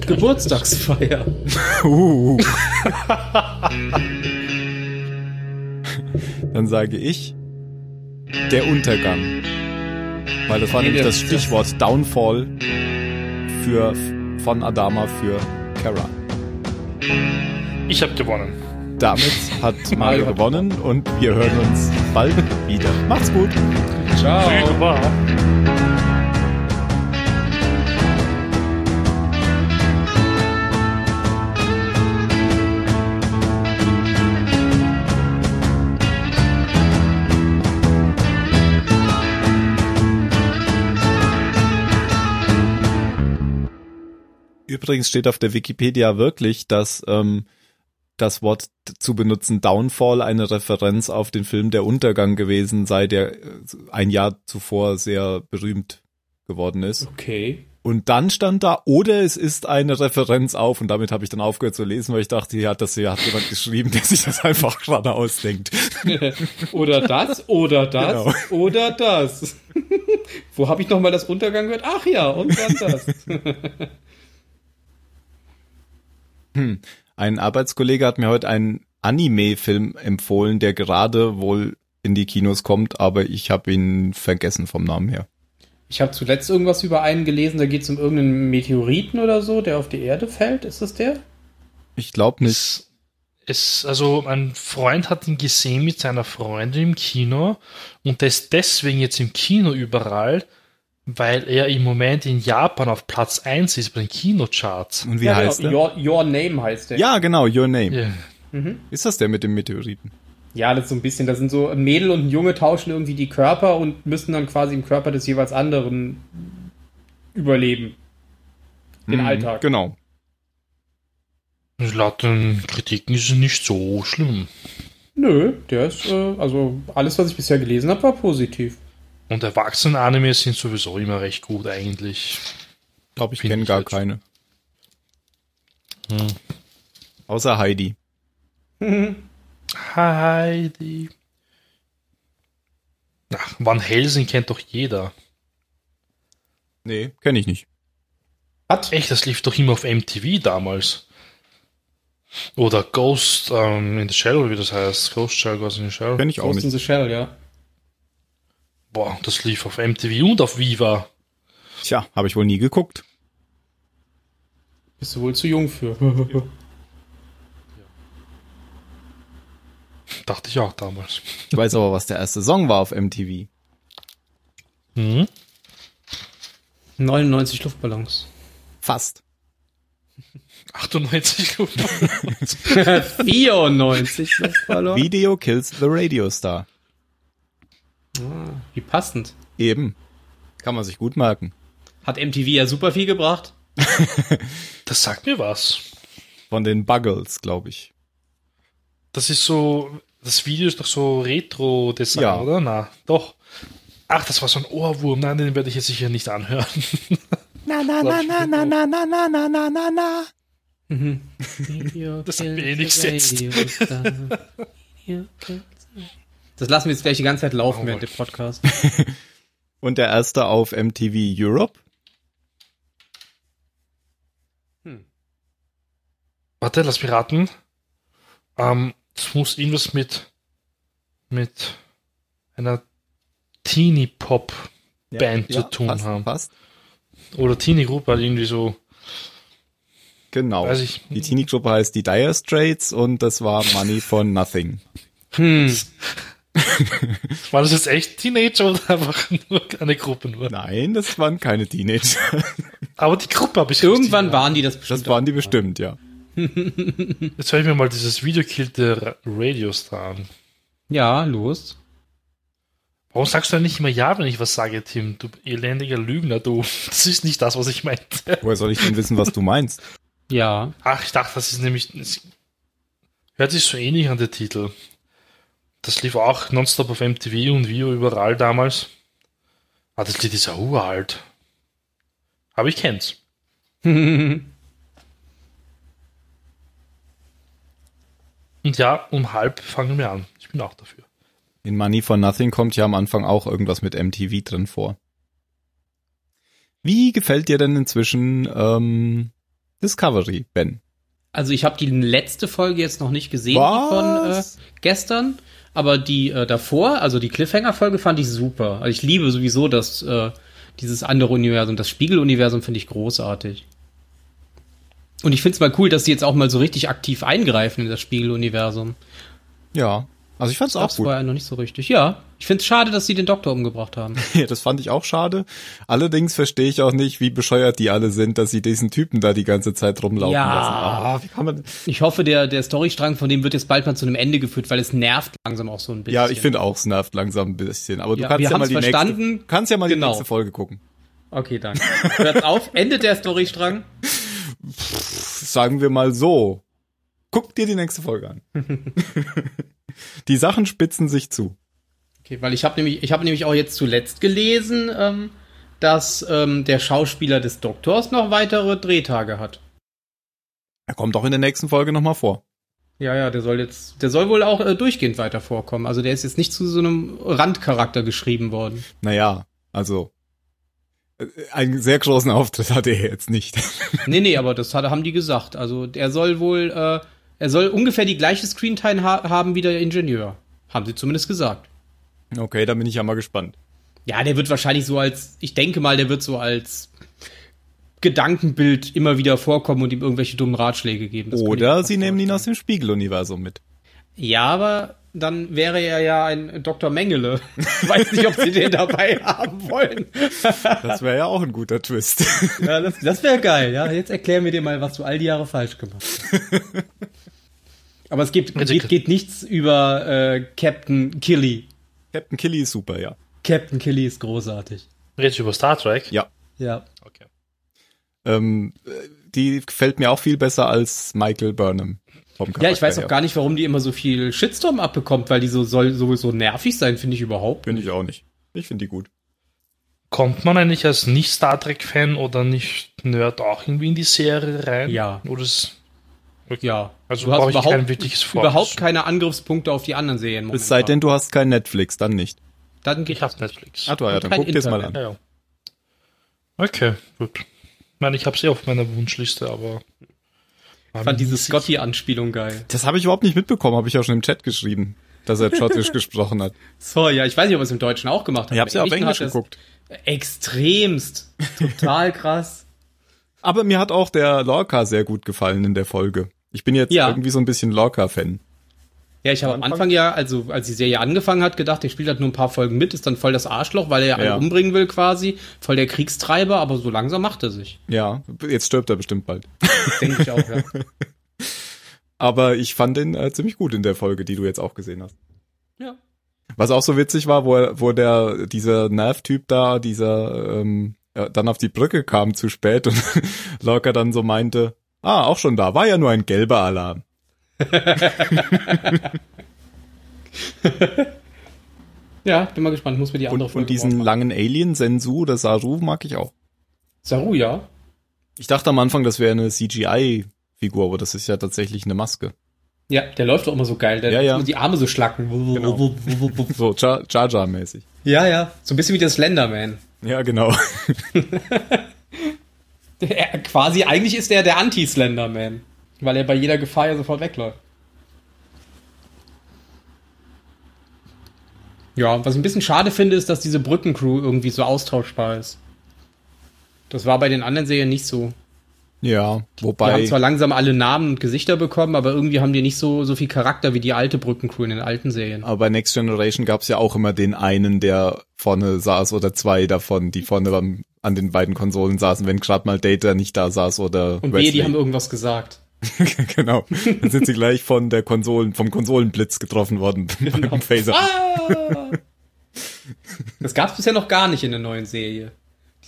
Speaker 1: Geburtstagsfeier.
Speaker 2: Uh. Dann sage ich der Untergang. Weil das war
Speaker 1: Nee,
Speaker 2: nämlich das Stichwort Downfall für von Adama für Kara.
Speaker 3: Ich habe gewonnen.
Speaker 2: Damit hat Mario gewonnen und wir hören uns bald wieder. Macht's gut.
Speaker 1: Ciao.
Speaker 2: Übrigens steht auf der Wikipedia wirklich, dass ähm, das Wort zu benutzen Downfall eine Referenz auf den Film Der Untergang gewesen sei, der äh, ein Jahr zuvor sehr berühmt geworden ist.
Speaker 1: Okay.
Speaker 2: Und dann stand da, oder es ist eine Referenz auf, und damit habe ich dann aufgehört zu lesen, weil ich dachte, ja, das hier hat jemand geschrieben, der sich das einfach gerade ausdenkt.
Speaker 1: oder das, oder das,
Speaker 2: Genau.
Speaker 1: oder das. Wo habe ich nochmal das Untergang gehört? Ach ja, und dann das.
Speaker 2: Ein Arbeitskollege hat mir heute einen Anime-Film empfohlen, der gerade wohl in die Kinos kommt, aber ich habe ihn vergessen vom Namen her.
Speaker 1: Ich habe zuletzt irgendwas über einen gelesen, da geht es um irgendeinen Meteoriten oder so, der auf die Erde fällt. Ist das der?
Speaker 2: Ich glaube nicht.
Speaker 3: Es, es, also mein Freund hat ihn gesehen mit seiner Freundin im Kino und der ist deswegen jetzt im Kino überall, weil er im Moment in Japan auf Platz 1 ist bei den Kinocharts.
Speaker 2: Und wie
Speaker 1: ja,
Speaker 2: heißt
Speaker 1: genau.
Speaker 2: er?
Speaker 1: Your, Your Name heißt der.
Speaker 2: Ja, genau, Your Name.
Speaker 3: Ja.
Speaker 2: Ist das der mit dem Meteoriten?
Speaker 1: Ja, das ist so ein bisschen, da sind so ein Mädel und ein Junge tauschen irgendwie die Körper und müssen dann quasi im Körper des jeweils anderen überleben. Den
Speaker 2: Mhm,
Speaker 1: Alltag.
Speaker 2: Genau.
Speaker 3: Laut den Kritiken ist es nicht so schlimm.
Speaker 1: Nö, der ist, äh, also alles, was ich bisher gelesen habe, war positiv.
Speaker 3: Und Erwachsenen-Anime sind sowieso immer recht gut eigentlich.
Speaker 2: Ich glaube, ich kenne gar keine.
Speaker 3: Hm.
Speaker 2: Außer Heidi.
Speaker 3: Heidi. Ach, Van Helsing kennt doch jeder.
Speaker 2: Nee, kenne ich nicht.
Speaker 1: Hat?
Speaker 3: Echt, das lief doch immer auf MTV damals. Oder Ghost ähm, in the Shell, wie das heißt. Ghost Shell, Ghost in the Shell.
Speaker 2: Kenne ich auch
Speaker 1: Ghost in
Speaker 2: nicht.
Speaker 1: the Shell, ja.
Speaker 3: Boah, das lief auf MTV und auf Viva.
Speaker 2: Tja, habe ich wohl nie geguckt.
Speaker 1: Bist du wohl zu jung für.
Speaker 3: Dachte ich auch damals.
Speaker 2: Ich weiß aber, was der erste Song war auf MTV.
Speaker 3: Mhm.
Speaker 1: 99 Luftballons.
Speaker 2: Fast.
Speaker 3: 98 gut.
Speaker 1: 94 Luftballons.
Speaker 2: Video Kills the Radio Star.
Speaker 1: Wie passend.
Speaker 2: Eben. Kann man sich gut merken.
Speaker 1: Hat MTV ja super viel gebracht.
Speaker 3: Das sagt mir was.
Speaker 2: Von den Buggles, glaube ich.
Speaker 3: Das ist so, das Video ist doch so Retro-Design,
Speaker 2: Ja.
Speaker 3: oder? Na, doch. Ach, das war so ein Ohrwurm. Nein, den werde ich jetzt sicher nicht anhören.
Speaker 2: Na, na, na, na, na, na, na, na, na, na, na, na.
Speaker 1: Mhm.
Speaker 3: Das sagt mir eh nichts jetzt.
Speaker 1: Das lassen wir jetzt gleich die ganze Zeit laufen
Speaker 3: Oh
Speaker 1: während dem Podcast.
Speaker 2: Und der erste auf MTV Europe.
Speaker 3: Warte, lass mich raten. Ähm, das muss irgendwas mit, mit einer Teenie-Pop-Band zu tun
Speaker 2: fast,
Speaker 3: haben.
Speaker 2: Fast.
Speaker 3: Oder Teenie-Gruppe, halt irgendwie so,
Speaker 2: Genau.
Speaker 3: weiß ich.
Speaker 2: Die Teenie-Gruppe heißt die Dire Straits und das war Money for Nothing.
Speaker 1: Hm.
Speaker 3: War das jetzt echt Teenager oder einfach nur eine Gruppe nur?
Speaker 2: Nein, das waren keine Teenager.
Speaker 3: Aber die Gruppe habe ich
Speaker 1: Irgendwann
Speaker 3: richtig-
Speaker 1: waren die das bestimmt.
Speaker 2: Das waren die bestimmt, ja.
Speaker 3: Jetzt höre ich mir mal dieses Video Kill the Ra- Radio Star an.
Speaker 1: Ja, los.
Speaker 3: Warum sagst du denn nicht immer ja, wenn ich was sage, Tim? Du elendiger Lügner, du. Das ist nicht das, was ich meinte.
Speaker 2: Woher soll ich denn wissen, was du meinst?
Speaker 1: Ja.
Speaker 3: Ach, ich dachte, das ist nämlich. Es hört sich so ähnlich an der Titel. Das lief auch nonstop auf MTV und Video überall damals. Ah, das Lied ist ja uralt. Aber ich kenn's. Und ja, um halb fangen wir an. Ich bin auch dafür.
Speaker 2: In Money for Nothing kommt ja am Anfang auch irgendwas mit MTV drin vor. Wie gefällt dir denn inzwischen ähm, Discovery, Ben?
Speaker 1: Also ich habe die letzte Folge jetzt noch nicht gesehen, die von äh,
Speaker 2: Was?
Speaker 1: gestern, aber die äh, davor, also die Cliffhanger-Folge fand ich super. Also ich liebe sowieso das, äh, dieses andere Universum, das Spiegeluniversum finde ich großartig. Und ich finde es mal cool, dass sie jetzt auch mal so richtig aktiv eingreifen in das Spiegeluniversum.
Speaker 2: Ja, also ich fand's auch
Speaker 1: Gab's
Speaker 2: gut.
Speaker 1: vorher noch nicht so richtig. Ja, ich finde es schade, dass sie den Doktor umgebracht haben.
Speaker 2: Ja, das fand ich auch schade. Allerdings verstehe ich auch nicht, wie bescheuert die alle sind, dass sie diesen Typen da die ganze Zeit rumlaufen
Speaker 1: Ja.
Speaker 2: lassen. Ah, wie kann man?
Speaker 1: Ich hoffe, der, der Storystrang von dem wird jetzt bald mal zu einem Ende geführt, weil es nervt langsam auch so ein bisschen.
Speaker 2: Ja, ich finde auch, es nervt langsam ein bisschen. Aber du
Speaker 1: Ja,
Speaker 2: kannst ja mal die
Speaker 1: verstanden.
Speaker 2: nächste, kannst ja mal
Speaker 1: Genau.
Speaker 2: die nächste Folge gucken.
Speaker 1: Okay, danke. Hört auf, endet der Storystrang.
Speaker 2: Sagen wir mal so. Guck dir die nächste Folge an. die Sachen spitzen sich zu.
Speaker 1: Okay, weil ich habe nämlich, ich habe nämlich auch jetzt zuletzt gelesen, ähm, dass ähm, der Schauspieler des Doktors noch weitere Drehtage hat.
Speaker 2: Er kommt auch in der nächsten Folge nochmal vor.
Speaker 1: Ja, ja, der soll jetzt, der soll wohl auch äh, durchgehend weiter vorkommen. Also der ist jetzt nicht zu so einem Randcharakter geschrieben worden.
Speaker 2: Naja, also äh, einen sehr großen Auftritt hatte er jetzt nicht.
Speaker 1: nee, nee, aber das hat, haben die gesagt. Also der soll wohl, äh, er soll ungefähr die gleiche Screentime ha haben wie der Ingenieur. Haben sie zumindest gesagt.
Speaker 2: Okay, da bin ich ja mal gespannt.
Speaker 1: Ja, der wird wahrscheinlich so als, ich denke mal, der wird so als Gedankenbild immer wieder vorkommen und ihm irgendwelche dummen Ratschläge geben. Das
Speaker 2: Oder sie nehmen ihn aus dem Spiegeluniversum mit.
Speaker 1: Ja, aber dann wäre er ja ein Dr. Mengele. Ich weiß nicht, ob sie den dabei haben wollen.
Speaker 2: Das wäre ja auch ein guter Twist.
Speaker 1: Ja, das das wäre geil. Ja, jetzt erklär mir dir mal, was du all die Jahre falsch gemacht hast. Aber es
Speaker 3: Also-
Speaker 1: geht, geht nichts über äh, Captain Killy.
Speaker 2: Captain Killy ist super, ja.
Speaker 1: Captain Killy ist großartig.
Speaker 3: Redest du über Star Trek?
Speaker 2: Ja.
Speaker 1: Ja.
Speaker 3: Okay.
Speaker 2: Ähm, äh, die gefällt mir auch viel besser als Michael Burnham. Vom
Speaker 1: Ja, ich weiß auch gar nicht, warum die immer so viel Shitstorm abbekommt, weil die so soll so, so nervig sein, finde ich überhaupt.
Speaker 2: Finde ich auch nicht. Ich finde die gut.
Speaker 3: Kommt man eigentlich als Nicht-Star Trek-Fan oder Nicht-Nerd auch irgendwie in die Serie rein?
Speaker 1: Ja.
Speaker 3: Oder ist,
Speaker 1: Ja.
Speaker 3: Also
Speaker 1: du hast überhaupt, überhaupt keine Angriffspunkte auf die anderen Serien.
Speaker 2: Es sei denn, du hast kein Netflix, dann nicht.
Speaker 1: dann geht
Speaker 3: ich habe Netflix.
Speaker 2: Ah, du, ja, dann guck dir's mal an.
Speaker 3: Ja, ja. Okay, gut. Ich meine, ich habe sie auf meiner Wunschliste, aber.
Speaker 1: Ich fand diese Scotty-Anspielung geil.
Speaker 2: Das habe ich überhaupt nicht mitbekommen, habe ich auch schon im Chat geschrieben, dass er Schottisch gesprochen hat.
Speaker 1: So, ja, ich weiß nicht, ob er es im Deutschen auch gemacht hat.
Speaker 2: Ich habe ja auf Englisch geguckt.
Speaker 1: Extremst. Total krass.
Speaker 2: Aber mir hat auch der Lorca sehr gut gefallen in der Folge. Ich bin jetzt
Speaker 1: Ja.
Speaker 2: irgendwie so ein bisschen Lorca-Fan.
Speaker 1: Ja, ich habe am
Speaker 2: Anfang-
Speaker 1: ja, also als die Serie angefangen hat, gedacht, der spielt halt nur ein paar Folgen mit, ist dann voll das Arschloch, weil er ja alle
Speaker 2: Ja.
Speaker 1: umbringen will quasi. Voll der Kriegstreiber, aber so langsam macht er sich.
Speaker 2: Ja, jetzt stirbt er bestimmt bald.
Speaker 1: Denke ich auch, ja.
Speaker 2: Aber ich fand den äh, ziemlich gut in der Folge, die du jetzt auch gesehen hast.
Speaker 1: ja.
Speaker 2: Was auch so witzig war, wo, er, wo der dieser Nerv-Typ da, dieser ähm, äh, dann auf die Brücke kam zu spät und Lorca dann so meinte, ah, auch schon da, war ja nur ein gelber Alarm.
Speaker 1: Ja, bin mal gespannt, muss mir die andere
Speaker 2: Und, und diesen langen Alien, Sensu oder Saru, mag ich auch.
Speaker 1: Saru, ja.
Speaker 2: Ich dachte am Anfang, das wäre eine CGI-Figur, aber das ist ja tatsächlich eine Maske.
Speaker 1: Ja, der läuft doch immer so geil. Der
Speaker 2: Ja, ja.
Speaker 1: die Arme so schlacken.
Speaker 2: Genau. So Jar Jar mäßig.
Speaker 1: Ja, ja. So ein bisschen wie der Slenderman.
Speaker 2: Ja, genau.
Speaker 1: Der, quasi, eigentlich ist der der Anti-Slenderman. Weil er bei jeder Gefahr ja sofort wegläuft. Ja, was ich ein bisschen schade finde, ist, dass diese Brückencrew irgendwie so austauschbar ist. Das war bei den anderen Serien nicht so.
Speaker 2: Ja,
Speaker 1: Die
Speaker 2: wobei.
Speaker 1: haben zwar langsam alle Namen und Gesichter bekommen, aber irgendwie haben die nicht so, so viel Charakter wie die alte Brückencrew in den alten Serien.
Speaker 2: Aber bei Next Generation gab's ja auch immer den einen, der vorne saß oder zwei davon, die vorne am, an den beiden Konsolen saßen, wenn gerade mal Data nicht da saß oder
Speaker 1: Und wehe, die haben irgendwas gesagt.
Speaker 2: genau. Dann sind sie gleich von der Konsolen, vom Konsolenblitz getroffen worden beim Phaser.
Speaker 1: Ah! Das gab's bisher noch gar nicht in der neuen Serie.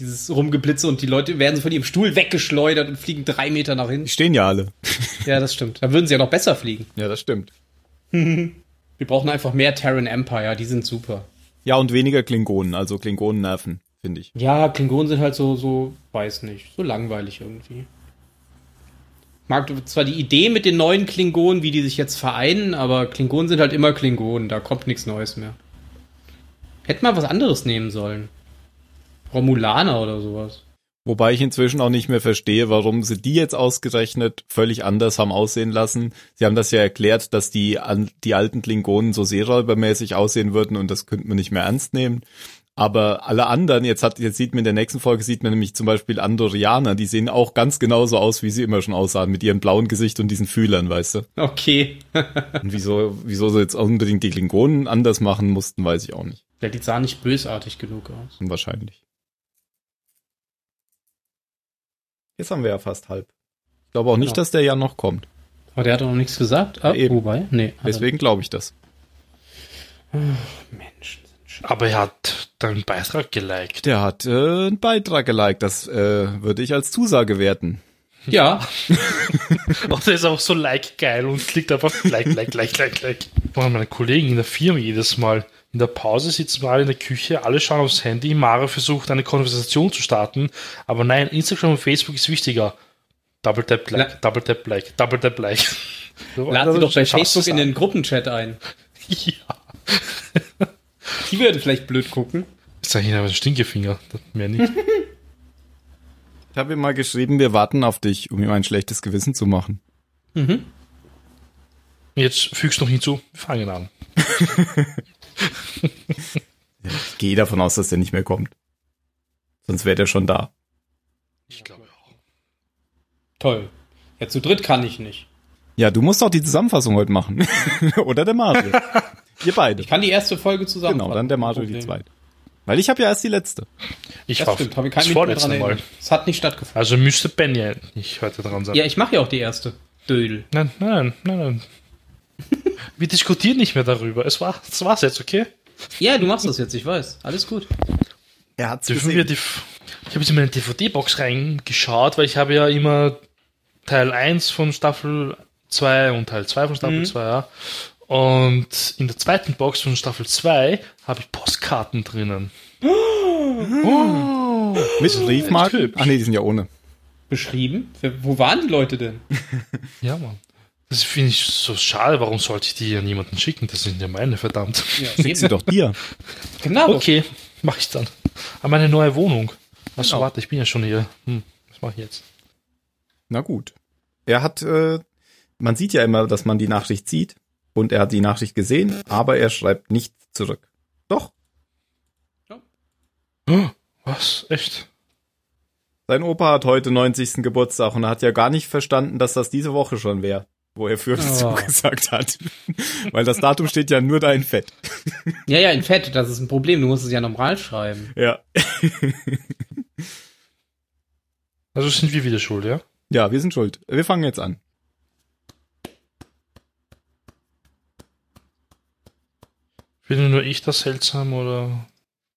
Speaker 1: Dieses Rumgeblitze und die Leute werden so von ihrem Stuhl weggeschleudert und fliegen drei Meter nach
Speaker 2: Die
Speaker 1: hinten.
Speaker 2: stehen ja alle.
Speaker 1: Ja, das stimmt. Da würden sie ja noch besser fliegen.
Speaker 2: Ja, das stimmt.
Speaker 1: Wir brauchen einfach mehr Terran Empire, die sind super.
Speaker 2: Ja, und weniger Klingonen, also Klingonen nerven, finde ich.
Speaker 1: Ja, Klingonen sind halt so, so, weiß nicht, so langweilig irgendwie. Mag zwar die Idee mit den neuen Klingonen, wie die sich jetzt vereinen, aber Klingonen sind halt immer Klingonen, da kommt nichts Neues mehr. Hätte mal was anderes nehmen sollen. Romulaner oder sowas.
Speaker 2: Wobei ich inzwischen auch nicht mehr verstehe, warum sie die jetzt ausgerechnet völlig anders haben aussehen lassen. Sie haben das ja erklärt, dass die, die alten Klingonen so seeräubermäßig aussehen würden und das könnte man nicht mehr ernst nehmen. Aber alle anderen, jetzt hat, jetzt sieht man in der nächsten Folge, sieht man nämlich zum Beispiel Andorianer, die sehen auch ganz genauso aus, wie sie immer schon aussahen, mit ihrem blauen Gesicht und diesen Fühlern, weißt du?
Speaker 1: Okay.
Speaker 2: Und wieso, wieso sie jetzt unbedingt die Klingonen anders machen mussten, weiß ich auch nicht.
Speaker 1: Ja, die sah nicht bösartig genug aus.
Speaker 2: Wahrscheinlich. Jetzt haben wir ja fast halb. Ich glaube auch nicht,
Speaker 1: Genau.
Speaker 2: dass der ja noch kommt.
Speaker 1: Aber der hat doch noch nichts gesagt. Ah,
Speaker 2: Ja,
Speaker 1: wobei? Nee.
Speaker 2: Deswegen glaube ich das.
Speaker 1: nicht. Menschen sind schön.
Speaker 3: Aber er hat deinen Beitrag geliked.
Speaker 2: Der hat äh, einen Beitrag geliked. Das äh, würde ich als Zusage werten.
Speaker 1: Ja,
Speaker 3: Und der ist auch so like geil und klickt einfach like, like, like, like, like. Boah, meine Kollegen in der Firma jedes Mal. In der Pause sitzen wir alle in der Küche, alle schauen aufs Handy, Mara versucht eine Konversation zu starten, aber nein, Instagram und Facebook ist wichtiger. Double tap like,
Speaker 1: La-
Speaker 3: double tap like, double tap like.
Speaker 1: Lad sie doch bei Facebook in den Gruppenchat ein.
Speaker 3: Ja.
Speaker 1: Die würde vielleicht blöd gucken.
Speaker 3: Ist da hier aber ein Stinkefinger, das mehr nicht.
Speaker 2: Ich habe ihm mal geschrieben, wir warten auf dich, um ihm ein schlechtes Gewissen zu machen.
Speaker 3: Jetzt fügst du noch hinzu, wir fangen an.
Speaker 2: Ich gehe davon aus, dass der nicht mehr kommt. Sonst wäre der schon da.
Speaker 3: Ich glaube auch.
Speaker 1: Toll. Ja, zu dritt kann ich nicht.
Speaker 2: Ja, du musst auch die Zusammenfassung heute machen. Oder der Mario. Ihr beide.
Speaker 1: Ich kann die erste Folge zusammen.
Speaker 2: Genau, dann der Mario die zweite. Weil ich habe ja erst die letzte.
Speaker 3: Ich
Speaker 1: Das
Speaker 3: war
Speaker 1: stimmt, habe ich kein
Speaker 3: das
Speaker 1: Minute mehr
Speaker 3: vorletzte
Speaker 1: dran
Speaker 3: Mal.
Speaker 1: Es hat nicht stattgefunden.
Speaker 3: Also müsste Ben ja nicht heute dran sein.
Speaker 1: Ja, ich mache ja auch die erste. Dödel.
Speaker 3: Nein, nein, nein, nein. Wir diskutieren nicht mehr darüber. Es war, das war's jetzt, okay?
Speaker 1: Ja, du machst das jetzt, ich weiß. Alles gut.
Speaker 2: Er hat's
Speaker 3: Dürfen
Speaker 2: gesehen.
Speaker 3: wir die, ich habe jetzt in meine DVD-Box reingeschaut, weil ich habe ja immer Teil 1 von Staffel 2 und Teil 2 von Staffel
Speaker 1: Mhm.
Speaker 3: 2, ja. Und in der zweiten Box von Staffel 2 habe ich Postkarten drinnen. Oh.
Speaker 2: Mit Briefmarken?
Speaker 3: hübsch.
Speaker 2: Ach nee, die sind ja ohne.
Speaker 1: Beschrieben? Wo waren die Leute denn?
Speaker 3: Ja, Mann. Das finde ich so schade. Warum sollte ich die an jemanden schicken? Das sind ja meine, verdammt.
Speaker 1: Ja,
Speaker 2: Schick sie doch dir.
Speaker 1: Genau.
Speaker 3: Okay, mache ich dann. An meine neue Wohnung. Achso,
Speaker 2: Genau.
Speaker 3: warte, ich bin ja schon hier. Hm, was mache ich jetzt?
Speaker 2: Na gut. Er hat, äh, man sieht ja immer, dass man die Nachricht sieht. Und er hat die Nachricht gesehen, aber er schreibt nicht zurück. Doch,
Speaker 3: Oh, was? Echt?
Speaker 2: sein Opa hat heute 90. Geburtstag und er hat ja gar nicht verstanden, dass das diese Woche schon wäre, wo er für
Speaker 1: Oh.
Speaker 2: zugesagt hat. Weil das Datum steht ja nur da in Fett.
Speaker 1: Ja, ja, in Fett, das ist ein Problem. Du musst es ja normal schreiben.
Speaker 2: Ja.
Speaker 3: Also sind wir wieder schuld, ja?
Speaker 2: Ja, wir sind schuld. Wir fangen jetzt an.
Speaker 3: Finde nur ich das seltsam oder